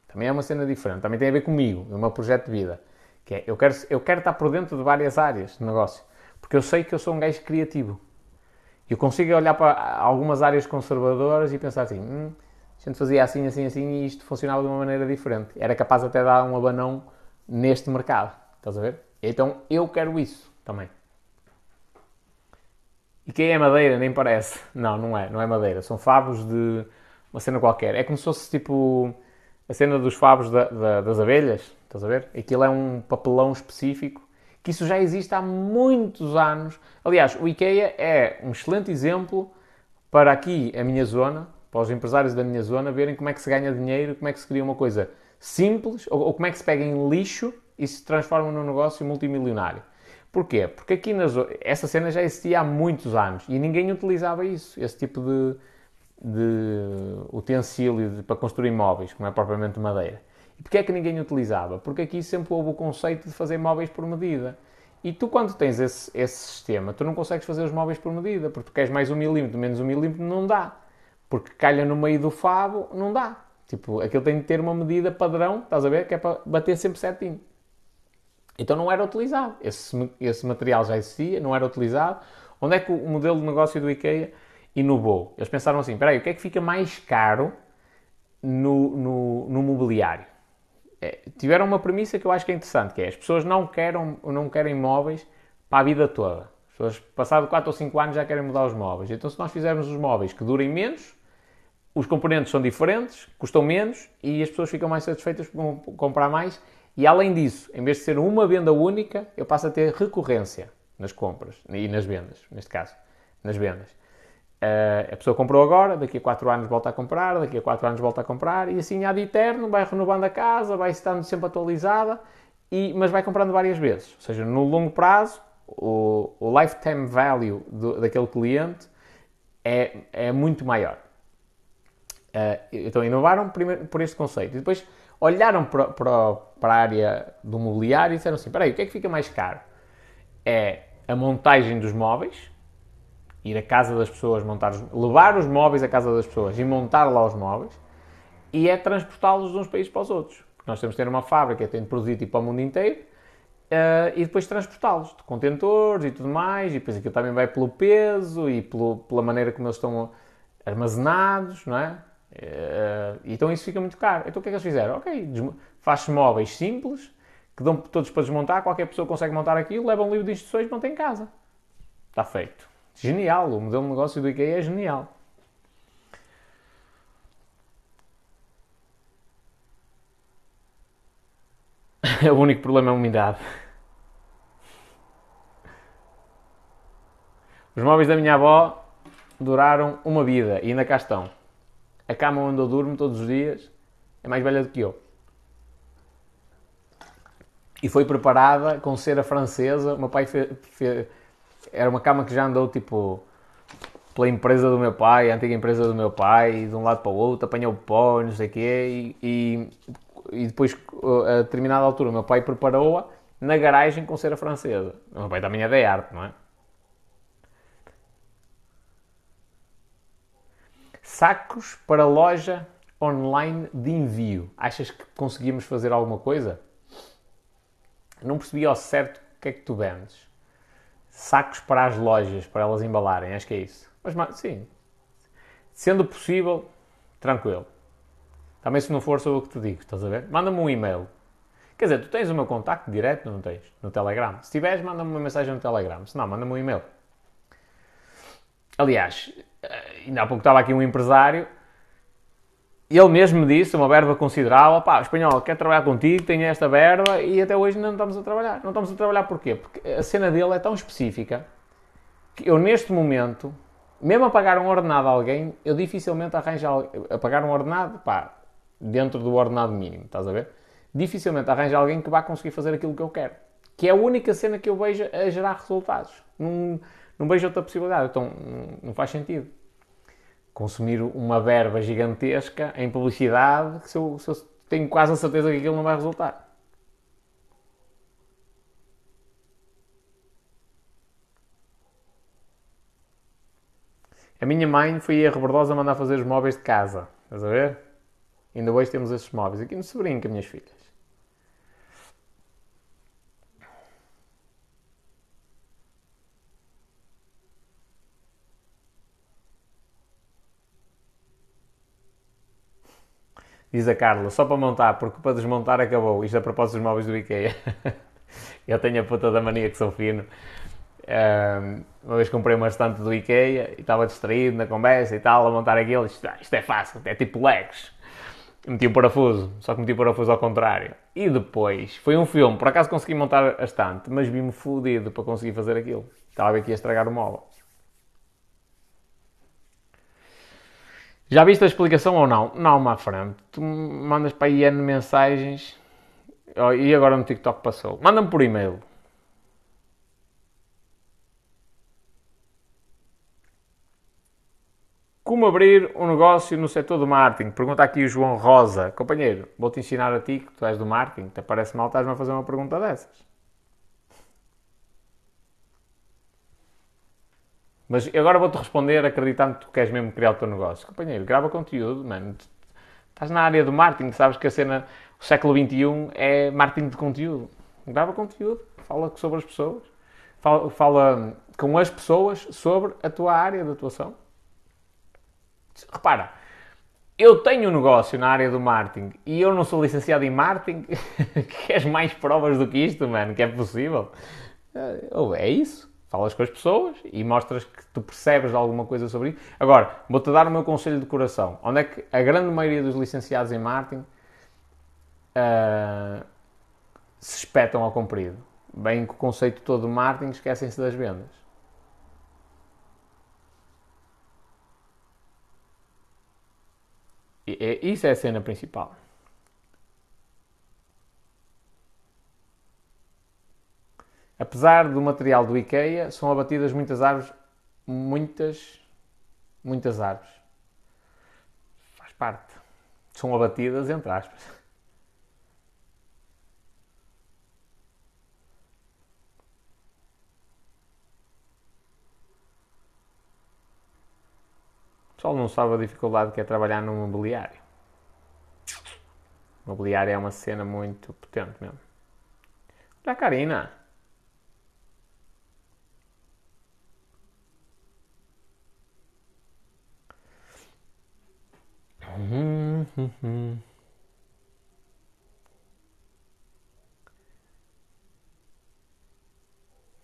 Também é uma cena diferente. Também tem a ver comigo, no meu projeto de vida. Que é, eu quero, eu quero estar por dentro de várias áreas de negócio. Porque eu sei que eu sou um gajo criativo. Eu consigo olhar para algumas áreas conservadoras e pensar assim, hum, a gente fazia assim, assim, assim e isto funcionava de uma maneira diferente. Era capaz até de dar um abanão neste mercado. Estás a ver? Então eu quero isso também. E quem é madeira nem parece. Não, não é. Não é madeira. São favos de uma cena qualquer. É como se fosse tipo a cena dos favos da, da, das abelhas, estás a ver? Aquilo é um papelão específico, que isso já existe há muitos anos. Aliás, o IKEA é um excelente exemplo para aqui, a minha zona, para os empresários da minha zona, verem como é que se ganha dinheiro, como é que se cria uma coisa simples, ou, ou como é que se pega em lixo e se transforma num negócio multimilionário. Porquê? Porque aqui na zona, essa cena já existia há muitos anos e ninguém utilizava isso, esse tipo de, de utensílio para construir móveis, como é propriamente madeira. E porquê é que ninguém utilizava? Porque aqui sempre houve o conceito de fazer móveis por medida. E tu, quando tens esse, esse sistema, tu não consegues fazer os móveis por medida, porque tu queres mais um milímetro, menos um milímetro, não dá. Porque calha no meio do favo, não dá. Tipo, aquilo tem de ter uma medida padrão, estás a ver? Que é para bater sempre certinho. Então não era utilizado. Esse, esse material já existia, não era utilizado. Onde é que o modelo de negócio do IKEA inovou. Eles pensaram assim: espera aí, o que é que fica mais caro no, no, no mobiliário? É, tiveram uma premissa que eu acho que é interessante, que é as pessoas não querem, não querem móveis para a vida toda. As pessoas, passado 4 ou 5 anos, já querem mudar os móveis. Então, se nós fizermos os móveis que durem menos, os componentes são diferentes, custam menos e as pessoas ficam mais satisfeitas por comprar mais. E além disso, em vez de ser uma venda única, eu passo a ter recorrência nas compras e nas vendas, neste caso, nas vendas. Uh, a pessoa comprou agora, daqui a 4 anos volta a comprar, daqui a 4 anos volta a comprar, e assim há de eterno, vai renovando a casa, vai estando sempre atualizada, e, mas vai comprando várias vezes. Ou seja, no longo prazo, o, o lifetime value do, daquele cliente é, é muito maior. Uh, então inovaram primeiro por este conceito. E depois olharam para, para, para a área do mobiliário e disseram assim: espera aí, o que é que fica mais caro? é a montagem dos móveis, ir à casa das pessoas, montar, levar os móveis à casa das pessoas e montar lá os móveis, e é transportá-los de uns países para os outros. Nós temos que ter uma fábrica tem de produzir tipo para o mundo inteiro uh, e depois transportá-los de contentores e tudo mais, e depois aquilo também vai pelo peso e pelo, pela maneira como eles estão armazenados, não é? Uh, então isso fica muito caro. Então o que é que eles fizeram? Ok, faz-se móveis simples, que dão todos para desmontar, qualquer pessoa consegue montar aquilo, leva um livro de instruções e monta em casa. Está feito. Genial, o modelo de negócio do IKEA é genial. <laughs> o único problema é a umidade. Os móveis da minha avó duraram uma vida e ainda cá estão. A cama onde eu durmo todos os dias é mais velha do que eu. E foi preparada com cera francesa. O meu pai fez, fez, era uma cama que já andou tipo pela empresa do meu pai, a antiga empresa do meu pai, de um lado para o outro, apanhou pó, não sei o quê, e, e, e, depois, a determinada altura, o meu pai preparou-a na garagem com cera francesa. O meu pai também é da arte, não é? Sacos para loja online de envio. Achas que conseguimos fazer alguma coisa? Não percebi ao certo o que é que tu vendes. Sacos para as lojas, para elas embalarem, acho que é isso. Mas sim, sendo possível, tranquilo. Também se não for, sou eu que te digo, estás a ver? Manda-me um e-mail. Quer dizer, tu tens o meu contacto direto, não tens? No Telegram. Se tiveres, manda-me uma mensagem no Telegram. Se não, manda-me um e-mail. Aliás, eh, ainda há pouco estava aqui um empresário ele mesmo me disse, uma verba considerável, pá, espanhol quer trabalhar contigo, tem esta verba e até hoje não estamos a trabalhar. Não estamos a trabalhar porquê? Porque a cena dele é tão específica que eu neste momento, mesmo a pagar um ordenado a alguém, eu dificilmente arranjo a pagar um ordenado, pá, dentro do ordenado mínimo, estás a ver? Dificilmente arranjo alguém que vá conseguir fazer aquilo que eu quero. Que é a única cena que eu vejo a gerar resultados. Não, não vejo outra possibilidade, então não faz sentido consumir uma verba gigantesca em publicidade que se eu, se eu tenho quase a certeza que aquilo não vai resultar. A minha mãe foi a rebordosa mandar fazer os móveis de casa. Estás a ver? Ainda hoje temos esses móveis. Aqui no sobrinho com as minhas filhas. Diz a Carla, só para montar, porque para desmontar acabou. Isto a propósito dos móveis do IKEA. <laughs> eu tenho a puta da mania que sou fino. uma vez comprei uma estante do IKEA e estava distraído na conversa e tal, a montar aquilo. Isto, ah, isto é fácil, é tipo Legs. Meti um parafuso, só que meti o parafuso ao contrário. E depois, foi um filme, por acaso consegui montar a estante, mas vi-me fodido para conseguir fazer aquilo. Estava a estragar o móvel. Já viste a explicação ou não? Não, má frente. Tu mandas para aí N mensagens oh, e agora no TikTok passou. Manda-me por e-mail. Como abrir um negócio no setor do marketing? Pergunta aqui o João Rosa. Companheiro, vou-te ensinar a ti que tu és do marketing. Te parece mal estás-me a fazer uma pergunta dessas. Mas agora vou-te responder acreditando que tu queres mesmo criar o teu negócio. Companheiro, grava conteúdo, mano. Estás na área do marketing, sabes que a cena, o século XXI é marketing de conteúdo. Grava conteúdo, fala sobre as pessoas, fala, fala com as pessoas sobre a tua área de atuação. Repara, eu tenho um negócio na área do marketing e eu não sou licenciado em marketing. <laughs> Queres mais provas do que isto, mano? Que é possível? Ou é isso? Falas com as pessoas e mostras que tu percebes alguma coisa sobre isso. Agora, vou-te dar o meu conselho de coração. Onde é que a grande maioria dos licenciados em marketing uh, se espetam ao comprido? Bem que o conceito todo de marketing esquecem-se das vendas. E, e, isso é a cena principal. Apesar do material do IKEA, são abatidas muitas árvores, muitas, muitas árvores. Faz parte. São abatidas entre aspas. O pessoal não sabe a dificuldade que é trabalhar num mobiliário. O mobiliário é uma cena muito potente mesmo. Olha a Karina!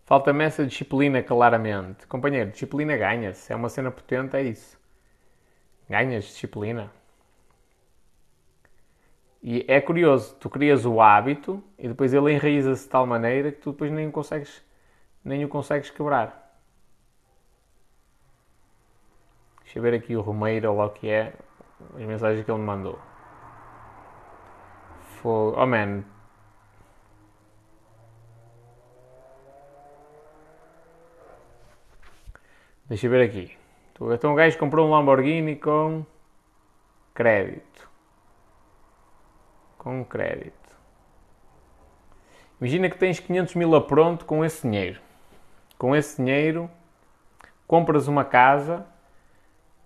Falta-me essa disciplina, claramente. Companheiro, disciplina ganha-se. É uma cena potente, é isso. Ganhas disciplina. E é curioso, tu crias o hábito e depois ele enraiza-se de tal maneira que tu depois nem o consegues, nem o consegues quebrar. Deixa eu ver aqui o Romeiro ou o que é, as mensagens que ele me mandou. Foi, oh man. Deixa eu ver aqui. Então o gajo comprou um Lamborghini com crédito. Com crédito. Imagina que tens 500 mil a pronto com esse dinheiro. Com esse dinheiro compras uma casa,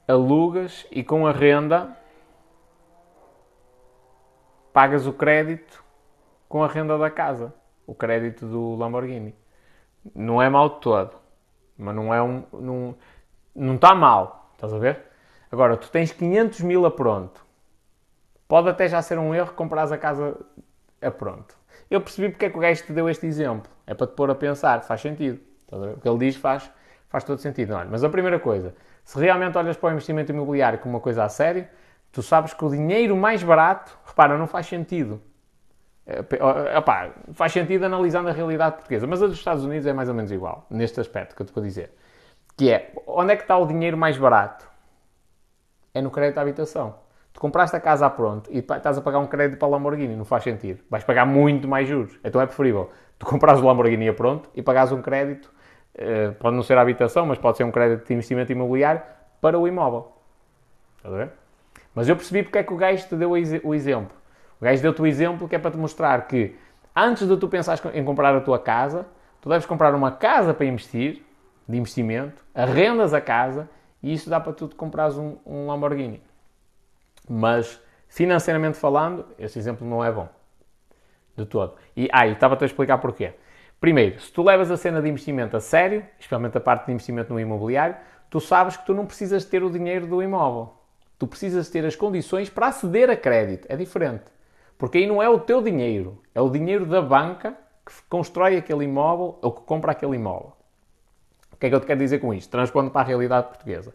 alugas e com a renda pagas o crédito com a renda da casa. O crédito do Lamborghini. Não é mal de todo. Mas não é um. Não, não está mal. Estás a ver? Agora, tu tens 500 mil a pronto. Pode até já ser um erro comprares a casa a pronto. Eu percebi porque é que o gajo te deu este exemplo. É para te pôr a pensar, faz sentido. O que ele diz faz, faz todo sentido. Olha, mas a primeira coisa, se realmente olhas para o investimento imobiliário como uma coisa a sério, tu sabes que o dinheiro mais barato, repara, não faz sentido. Epá, é, faz sentido analisando a realidade portuguesa, mas a dos Estados Unidos é mais ou menos igual, neste aspecto que eu te vou dizer. Que é, onde é que está o dinheiro mais barato? É no crédito à habitação. Tu compraste a casa a pronto e estás a pagar um crédito para a Lamborghini, não faz sentido. Vais pagar muito mais juros. Então é preferível tu comprares o Lamborghini a pronto e pagares um crédito, pode não ser a habitação, mas pode ser um crédito de investimento imobiliário para o imóvel. Estás a ver? Mas eu percebi porque é que o gajo te deu o exemplo. O gajo deu-te o exemplo que é para te mostrar que antes de tu pensares em comprar a tua casa, tu deves comprar uma casa para investir, de investimento, arrendas a casa e isso dá para tu comprares um, um Lamborghini. Mas, financeiramente falando, esse exemplo não é bom. De todo. E, ah, e estava-te a explicar porquê. Primeiro, se tu levas a cena de investimento a sério, especialmente a parte de investimento no imobiliário, tu sabes que tu não precisas ter o dinheiro do imóvel. Tu precisas ter as condições para aceder a crédito. É diferente. Porque aí não é o teu dinheiro, é o dinheiro da banca que constrói aquele imóvel ou que compra aquele imóvel. O que é que eu te quero dizer com isto? Transpondo para a realidade portuguesa.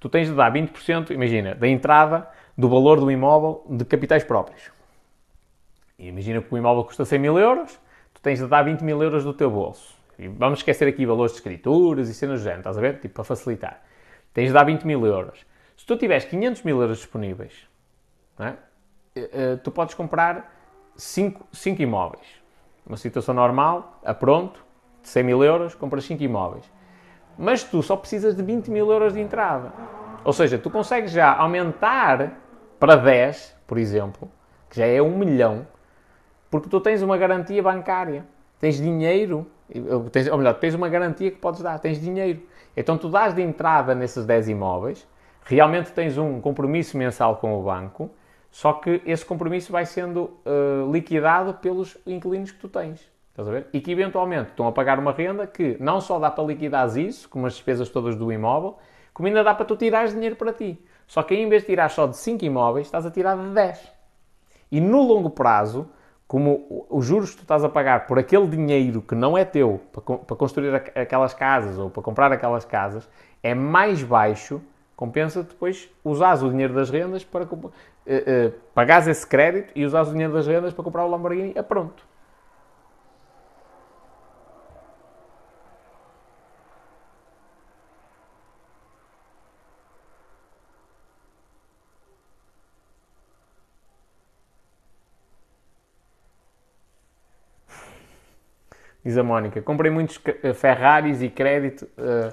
Tu tens de dar 20%, imagina, da entrada do valor do imóvel de capitais próprios. E imagina que o imóvel custa 100 mil euros, tens de dar 20 mil euros do teu bolso. E vamos esquecer aqui valores de escrituras e cenas do género, estás a ver? Tipo, para facilitar. Tens de dar 20 mil euros. Se tu tiveres 500 mil euros disponíveis, é? Eh, eh, tu podes comprar 5 imóveis. Uma situação normal, a pronto, de 100 mil euros, compras 5 imóveis. Mas tu só precisas de 20 mil euros de entrada. Ou seja, tu consegues já aumentar para 10, por exemplo, que já é 1 milhão, porque tu tens uma garantia bancária. Tens dinheiro, tens, ou melhor, tens uma garantia que podes dar, tens dinheiro. Então tu dás de entrada nesses 10 imóveis, realmente tens um compromisso mensal com o banco só que esse compromisso vai sendo uh, liquidado pelos inquilinos que tu tens. Estás a ver? E que eventualmente estão a pagar uma renda que não só dá para liquidar isso, como as despesas todas do imóvel, como ainda dá para tu tirares dinheiro para ti. Só que aí, em vez de tirar só de 5 imóveis, estás a tirar de 10. E no longo prazo, como os juros que tu estás a pagar por aquele dinheiro que não é teu para construir aquelas casas ou para comprar aquelas casas é mais baixo Compensa depois usares o dinheiro das rendas para uh, uh, pagares esse crédito e usares o dinheiro das rendas para comprar o Lamborghini a pronto. Diz a Mónica, comprei muitos eh, Ferraris e crédito. Uh,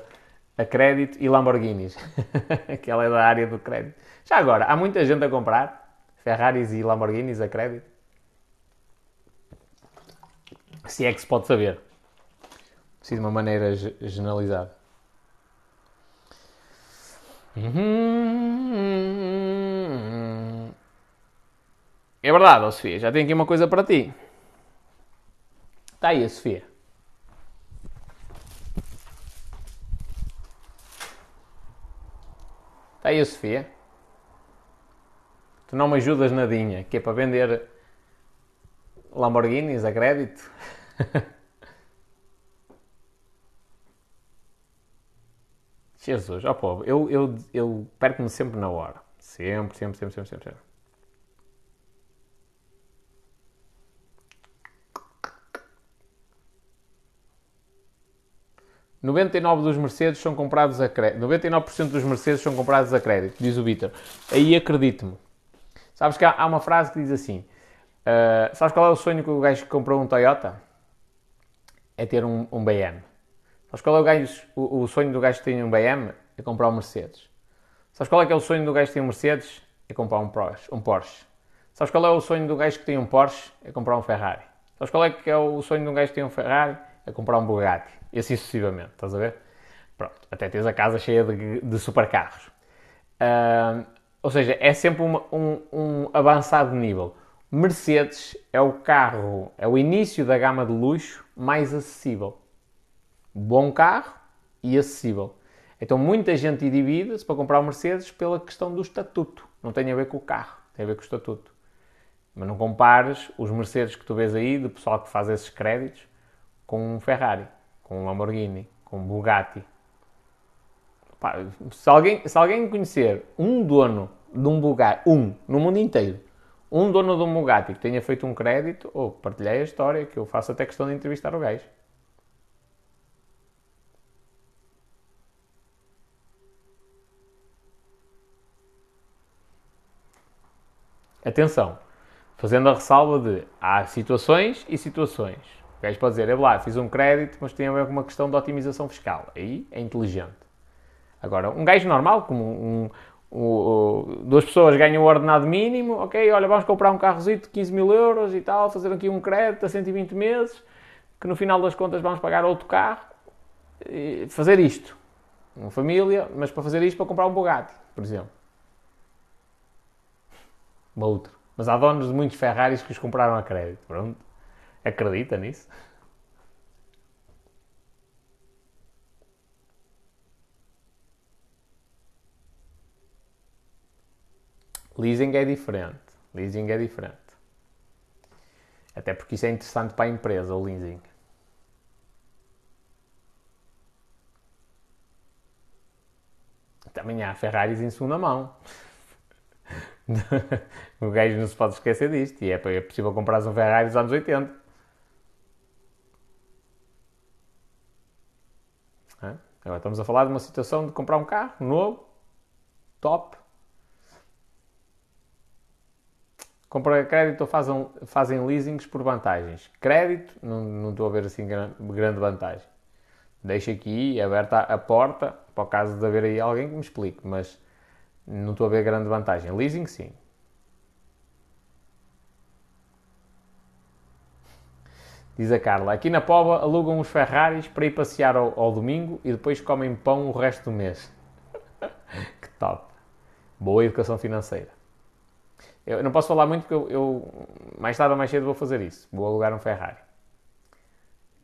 a crédito e Lamborghinis. <laughs> que ela é da área do crédito. Já agora, há muita gente a comprar Ferraris e Lamborghinis a crédito? Se é que se pode saber. Assim de uma maneira generalizada. Uhum. É verdade, Sofia, já tenho aqui uma coisa para ti. Está aí Sofia. Está aí Sofia. Tu não me ajudas nadinha, que é para vender Lamborghinis a crédito. <laughs> Jesus, ó oh, povo, eu, eu, eu perco-me sempre na hora. Sempre, sempre, sempre, sempre, sempre. 99 dos Mercedes são comprados a crédito. 99% dos Mercedes são comprados a crédito, diz o Vitor. Aí acredito-me. Sabes que há, há, uma frase que diz assim: uh, Sabes qual é o sonho que o gajo que comprou um Toyota? É ter um, um BM. Sabes qual é o, gajo, o, o, sonho do gajo que tem um BM? É comprar um Mercedes. Sabes qual é que é o sonho do gajo que tem um Mercedes? É comprar um Porsche. Um Porsche. Sabes qual é o sonho do gajo que tem um Porsche? É comprar um Ferrari. Sabes qual é que é o sonho de um gajo que tem um Ferrari? É comprar um Bugatti. E assim sucessivamente, estás a ver? Pronto, até tens a casa cheia de, de supercarros. Uh, ou seja, é sempre uma, um, um avançado nível. Mercedes é o carro, é o início da gama de luxo mais acessível. Bom carro e acessível. Então muita gente divide-se para comprar o Mercedes pela questão do estatuto. Não tem a ver com o carro, tem a ver com o estatuto. Mas não compares os Mercedes que tu vês aí, do pessoal que faz esses créditos, com um Ferrari, com um Lamborghini, com um Bugatti. Pá, se, alguém, se alguém conhecer um dono de um Bugatti, um, no mundo inteiro, um dono de um Bugatti que tenha feito um crédito, ou oh, partilhei a história, que eu faço até questão de entrevistar o gajo. Atenção, fazendo a ressalva de há situações e situações. Gajo pode dizer, é lá, fiz um crédito, mas tem a ver com uma questão de otimização fiscal. Aí é inteligente. Agora, um gajo normal, como um, um, um, duas pessoas ganham o ordenado mínimo, ok, olha, vamos comprar um carrozito de 15 mil euros e tal, fazer aqui um crédito a 120 meses, que no final das contas vamos pagar outro carro, e fazer isto. Uma família, mas para fazer isto para comprar um Bugatti, por exemplo. Uma outra. Mas há donos de muitos Ferraris que os compraram a crédito, pronto. Acredita nisso? Leasing é diferente. Leasing é diferente. Até porque isso é interessante para a empresa, o leasing. Também há Ferraris em segunda mão. <laughs> o gajo não se pode esquecer disto. E é, possível comprar um Ferrari dos anos 80. Agora estamos a falar de uma situação de comprar um carro novo, top. Compra crédito ou fazem, fazem leasings por vantagens. Crédito, não, não estou a ver assim grande, grande vantagem. Deixo aqui aberta a porta para o caso de haver aí alguém que me explique, mas não estou a ver grande vantagem. Leasing, sim. Diz a Carla, aqui na Pova alugam os Ferraris para ir passear ao, ao domingo e depois comem pão o resto do mês. <laughs> que top. Boa educação financeira. Eu não posso falar muito porque eu, eu, mais tarde ou mais cedo vou fazer isso. Vou alugar um Ferrari.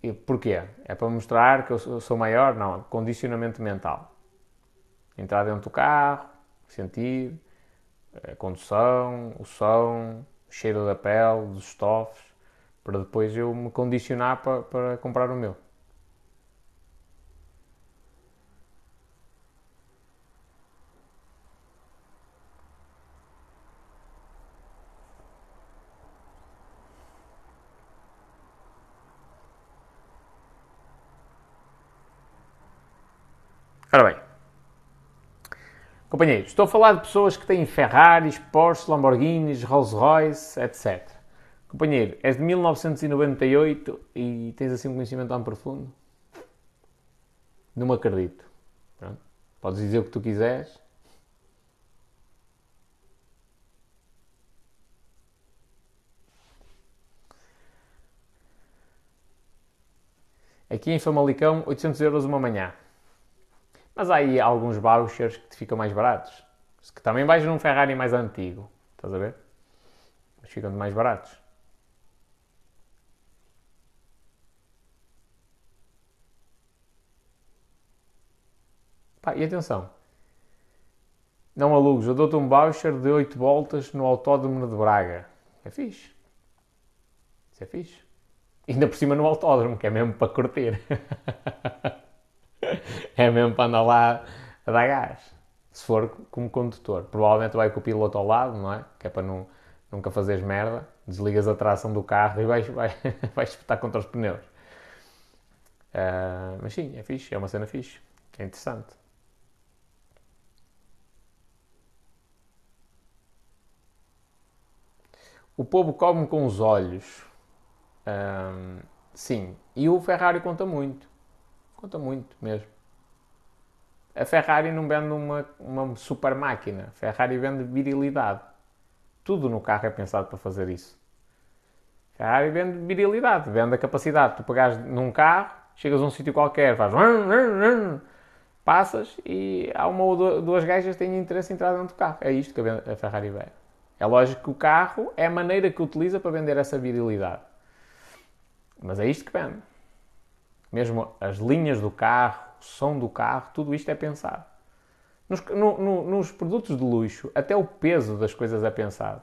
E porquê? É para mostrar que eu sou, sou maior? Não, condicionamento mental. Entrar dentro do carro, sentir a condução, o som, o cheiro da pele, dos estofos para depois eu me condicionar para, para comprar o meu. Ora bem, companheiros, estou a falar de pessoas que têm Ferraris, Porsche, Lamborghinis, Rolls Royce, etc. Companheiro, és de 1998 e tens assim um conhecimento tão profundo? Não me acredito. Pronto. Podes dizer o que tu quiseres. Aqui em Famalicão, 800 euros uma manhã. Mas há aí alguns vouchers que te ficam mais baratos. Que também vais num Ferrari mais antigo. Estás a ver? Mas ficam mais baratos. Pá, e atenção. Não alugues, eu dou-te um voucher de 8 voltas no Autódromo de Braga. É fixe. Isso é fixe. Ainda por cima no autódromo, que é mesmo para curtir. <laughs> é mesmo para andar lá a dar gás. Se for como condutor. Provavelmente vai com o piloto ao lado, não é? Que é para não, nunca fazeres merda. Desligas a tração do carro e vais, <laughs> vais, vais espetar contra os pneus. Uh, mas sim, é fixe. É uma cena fixe. É interessante. O povo come com os olhos. Um, sim. E o Ferrari conta muito. Conta muito mesmo. A Ferrari não vende uma, uma super máquina. A Ferrari vende virilidade. Tudo no carro é pensado para fazer isso. A Ferrari vende virilidade, vende a capacidade. Tu pegares num carro, chegas a um sítio qualquer, faz passas e há uma ou duas gajas que têm interesse em entrar dentro do carro. É isto que a Ferrari vende. É lógico que o carro é a maneira que utiliza para vender essa virilidade. Mas é isto que vende. Mesmo as linhas do carro, o som do carro, tudo isto é pensado. Nos, no, no, nos produtos de luxo, até o peso das coisas é pensado.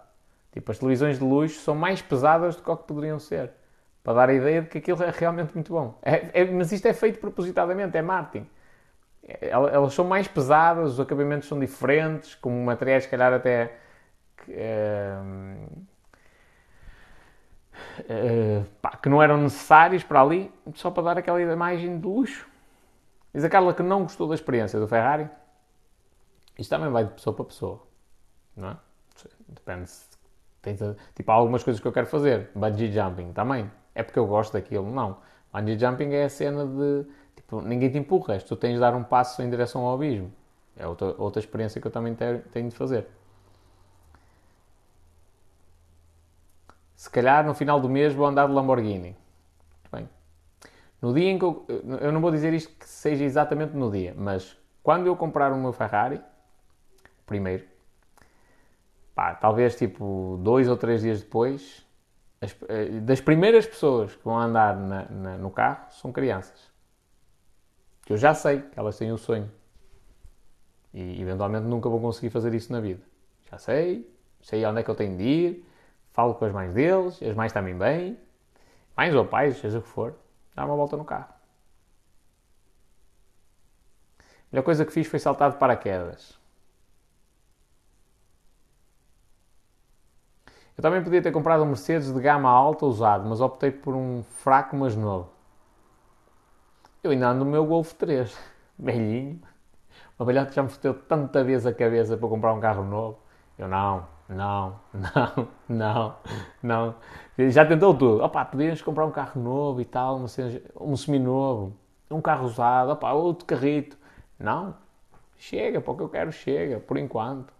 Tipo, as televisões de luxo são mais pesadas do que o que poderiam ser. Para dar a ideia de que aquilo é realmente muito bom. É, é, mas isto é feito propositadamente, é marketing. É, elas são mais pesadas, os acabamentos são diferentes, com materiais, se calhar, até uh, pá, que não eram necessários para ali, só para dar aquela imagem de luxo. Diz a Carla que não gostou da experiência do Ferrari. Isto também vai de pessoa para pessoa, não é? Depende se tens, tipo, há algumas coisas que eu quero fazer. Bungee jumping também. É porque eu gosto daquilo, não. Bungee jumping é a cena de, tipo, ninguém te empurra, tu tens de dar um passo em direção ao abismo. É outra, outra experiência que eu também tenho de fazer. Se calhar no final do mês vou andar de Lamborghini. Muito bem. No dia em que eu, eu não vou dizer isto que seja exatamente no dia, mas quando eu comprar o meu Ferrari, primeiro, pá, talvez tipo dois ou três dias depois, as, eh, das primeiras pessoas que vão andar na, na, no carro são crianças. Que eu já sei que elas têm o sonho. E eventualmente nunca vou conseguir fazer isso na vida. Já sei, sei onde é que eu tenho de ir, falo com as mães deles, as mães também bem, mães ou pais, seja o que for, dá uma volta no carro. A melhor coisa que fiz foi saltar de paraquedas. Eu também podia ter comprado um Mercedes de gama alta usado, mas optei por um fraco, mas novo. Eu ainda ando no meu Golf 3, <laughs> velhinho. O velhote já me foteu tanta vez a cabeça para comprar um carro novo. Eu não, não, <laughs> não, não, não. Já tentou tudo. Opa, podíamos comprar um carro novo e tal, um semi-novo, um carro usado, opa, outro carrito. Não, chega, para o que eu quero chega, por enquanto.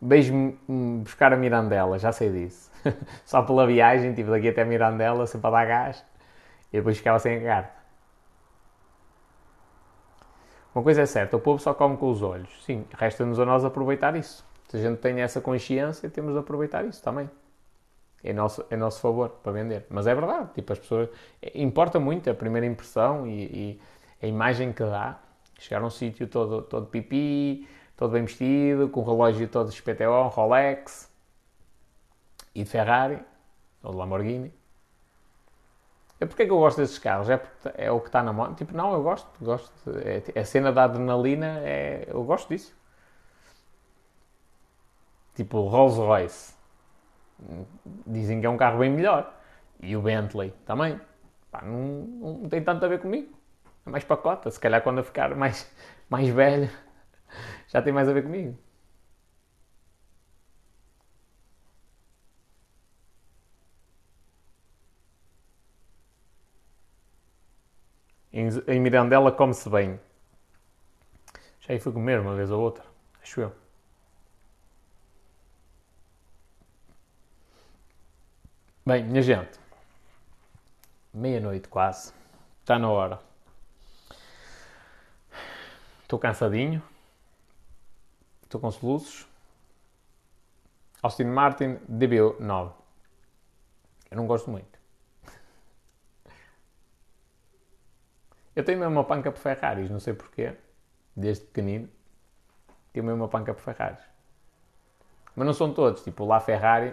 Beijo-me buscar a Mirandela, já sei disso. <laughs> Só pela viagem, tipo daqui até Mirandela, sempre a dar gás. E depois ficava sem a Uma coisa é certa, o povo só come com os olhos. Sim, resta-nos a nós aproveitar isso. Se a gente tem essa consciência, temos de aproveitar isso também. É nosso, é nosso favor para vender. Mas é verdade, tipo, as pessoas. Importa muito a primeira impressão e, e a imagem que dá. Chegar a um sítio todo, todo pipi, todo bem vestido, com o relógio todo XPTO, Rolex e de Ferrari ou de Lamborghini. É porque é que eu gosto desses carros? É, porque é o que está na mão? Tipo, não, eu gosto. gosto é, a cena da adrenalina, é, eu gosto disso. Tipo, Rolls Royce. Dizem que é um carro bem melhor. E o Bentley também. Pá, não, não tem tanto a ver comigo. É mais pacota. Se calhar quando eu ficar mais, <laughs> mais velho, <laughs> já tem mais a ver comigo. Em, Mirandela come-se bem. Já aí fui comer uma vez ou outra, acho eu. Bem, minha gente, meia-noite quase. Está na hora. Estou cansadinho. Estou com soluços. Austin Martin DB9. Eu não gosto muito. Eu tenho mesmo uma panca por Ferraris, não sei porquê. Desde pequenino. Tenho mesmo uma panca por Ferraris. Mas não são todos. Tipo, lá Ferrari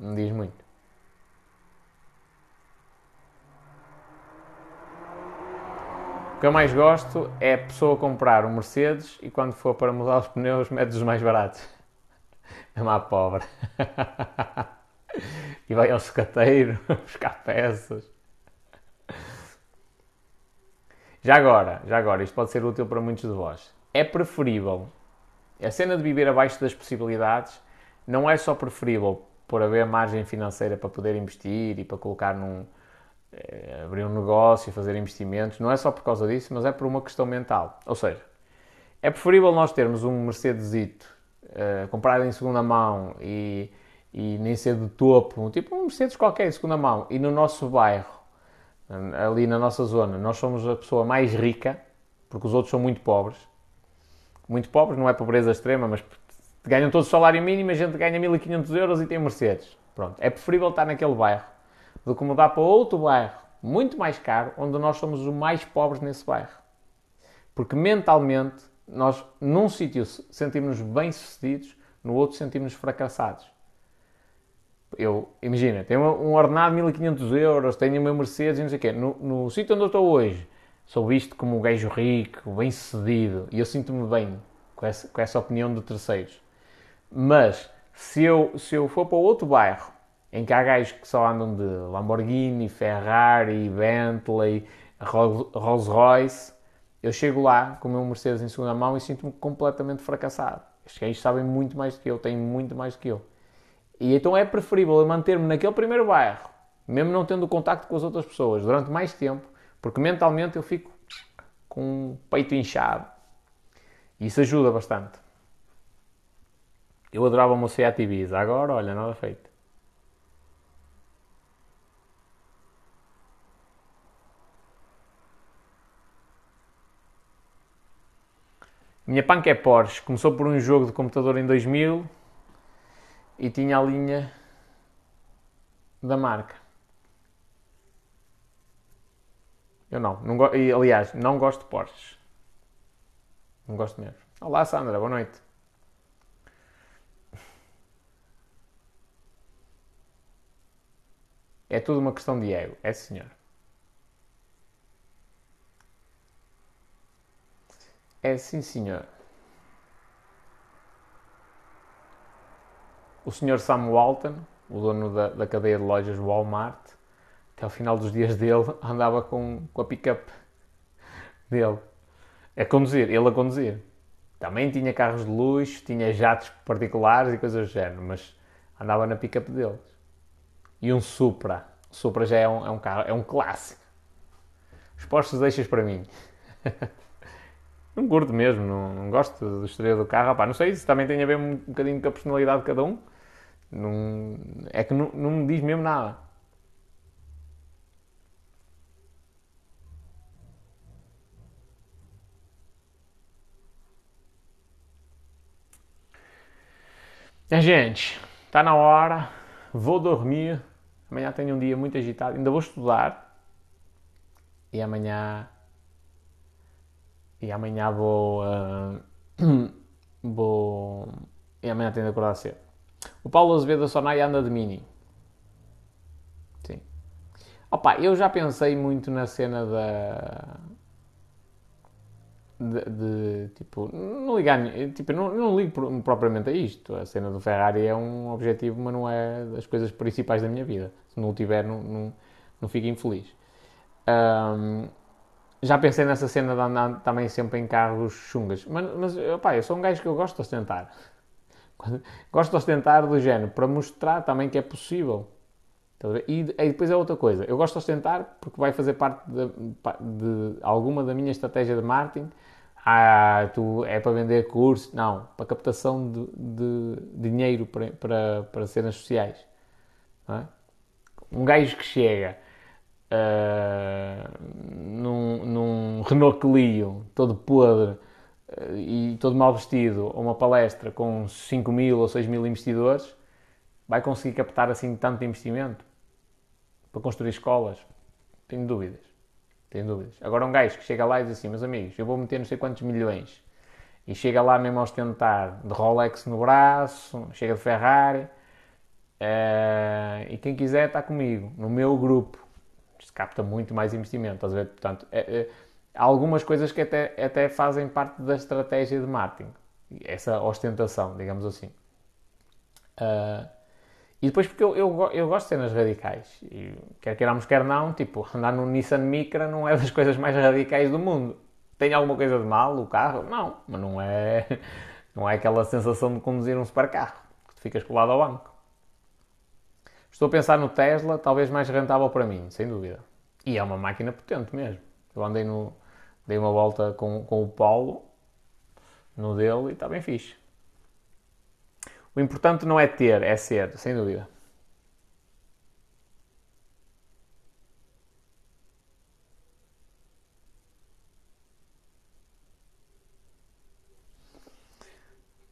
não diz muito. O que eu mais gosto é a pessoa comprar um Mercedes e quando for para mudar os pneus mete os mais baratos. É uma pobre. <laughs> e vai ao secateiro <laughs> buscar peças. Já agora, já agora, isto pode ser útil para muitos de vós. É preferível a cena de viver abaixo das possibilidades não é só preferível por haver margem financeira para poder investir e para colocar num. Eh, abrir um negócio, fazer investimentos, não é só por causa disso, mas é por uma questão mental. Ou seja, é preferível nós termos um Mercedesito uh, comprado em segunda mão e, e nem ser de topo, tipo um Mercedes qualquer em segunda mão, e no nosso bairro, ali na nossa zona, nós somos a pessoa mais rica, porque os outros são muito pobres. Muito pobres, não é pobreza extrema, mas ganham todos o salário mínimo, a gente ganha 1500 euros e tem Mercedes. Pronto, é preferível estar naquele bairro do que mudar para outro bairro muito mais caro, onde nós somos os mais pobres nesse bairro. Porque mentalmente, nós num sítio sentimos-nos bem-sucedidos, no outro sentimos-nos fracassados. Eu, imagina, tenho um ordenado de 1500 euros, tenho o meu Mercedes e não sei o quê. No, no sítio onde eu estou hoje, sou visto como um gajo rico, bem-sucedido, e eu sinto-me bem com essa, com essa opinião de terceiros. Mas se eu, se eu for para outro bairro em que há gajos que só andam de Lamborghini, Ferrari, Bentley, Rolls Royce, eu chego lá com o meu Mercedes em segunda mão e sinto-me completamente fracassado. Estes gajos sabem muito mais do que eu, têm muito mais do que eu. E então é preferível manter-me naquele primeiro bairro, mesmo não tendo contacto com as outras pessoas, durante mais tempo, porque mentalmente eu fico com o peito inchado. Isso ajuda bastante. Eu adorava o meu Seat Ibiza. Agora, olha, nada feito. Minha punk é Porsche. Começou por um jogo de computador em 2000 e tinha a linha da marca. Eu não. não aliás, não gosto de Porsche. Não gosto mesmo. Olá, Sandra. Boa noite. É tudo uma questão de ego. É senhor. É sim, senhor. O senhor Sam Walton, o dono da, da cadeia de lojas Walmart, até ao final dos dias dele, <laughs> andava com, com a pick-up dele. A conduzir, ele a conduzir. Também tinha carros de luxo, tinha jatos particulares e coisas do género, mas andava na pick-up deles e um Supra. O Supra já é um, é um carro, é um clássico. Os Porsches deixas para mim. <laughs> não curto mesmo, não, não gosto do exterior do carro. Opá, não sei se também tem a ver um bocadinho com a personalidade de cada um. Não, é que não, não me diz mesmo nada. A gente, está na hora, vou dormir. Amanhã tenho um dia muito agitado, ainda vou estudar e amanhã e amanhã vou uh, <clears throat> vou e amanhã tenho de acordar cedo. O Paulo Azevedo da Sonai anda de mini. Sim. Opa, eu já pensei muito na cena da de, de, tipo, não ligar, tipo, não, não ligo propriamente a isto. A cena do Ferrari é um objetivo, mas não é das coisas principais da minha vida. Se não o tiver, não, não, não fico infeliz. Um, já pensei nessa cena de andar também sempre em carros chungas, mas, mas eu sou um gajo que eu gosto de ostentar. <laughs> Gosto de ostentar do género, para mostrar também que é possível. E, e depois é outra coisa. Eu gosto de ostentar porque vai fazer parte de, de alguma da minha estratégia de marketing ah, tu é para vender cursos. Não, para captação de, de dinheiro para, para, para cenas sociais. É? Um gajo que chega uh, num, num Renault Clio, todo podre e todo mal vestido, a uma palestra com 5 mil ou 6 mil investidores, vai conseguir captar assim tanto investimento para construir escolas? Tenho dúvidas. Tenho dúvidas. Agora um gajo que chega lá e diz assim, meus amigos, eu vou meter não sei quantos milhões e chega lá mesmo a ostentar de Rolex no braço, chega de Ferrari, uh, e quem quiser está comigo, no meu grupo. Isto capta muito mais investimento, estás a ver? Portanto, é, é, algumas coisas que até, até fazem parte da estratégia de marketing, essa ostentação, digamos assim. Uh, e depois porque eu, eu, eu, gosto de cenas radicais. E quer queiramos, quer não, tipo, andar num Nissan Micra não é das coisas mais radicais do mundo. Tem alguma coisa de mal o carro? Não, mas não é, <laughs> não é aquela sensação de conduzir um supercarro, que tu ficas colado ao banco. Estou a pensar no Tesla, talvez mais rentável para mim, sem dúvida. E é uma máquina potente mesmo. Eu andei no, dei uma volta com, com o Paulo no dele e está bem fixe. O importante não é ter, é ser, sem dúvida.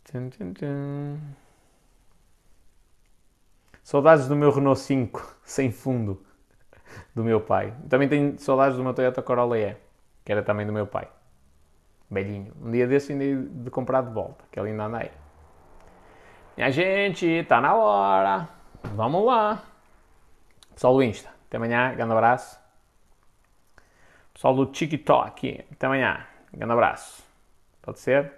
Tum, tum, tum. Saudades do meu Renault 5 <laughs> sem fundo do meu pai. Também tenho saudades do meu Toyota Corolla E, que era também do meu pai. Belinho. Um dia desse ainda de comprar de volta, que ele ainda anda aí. Minha gente, tá na hora. Vamos lá. Pessoal do Insta, até amanhã. Grande abraço. Pessoal do TikTok, até amanhã. Grande abraço. Pode ser?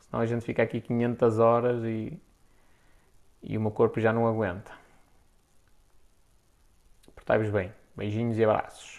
Senão a gente fica aqui 500 horas e, e o meu corpo já não aguenta. Portai-vos bem. Beijinhos e abraços.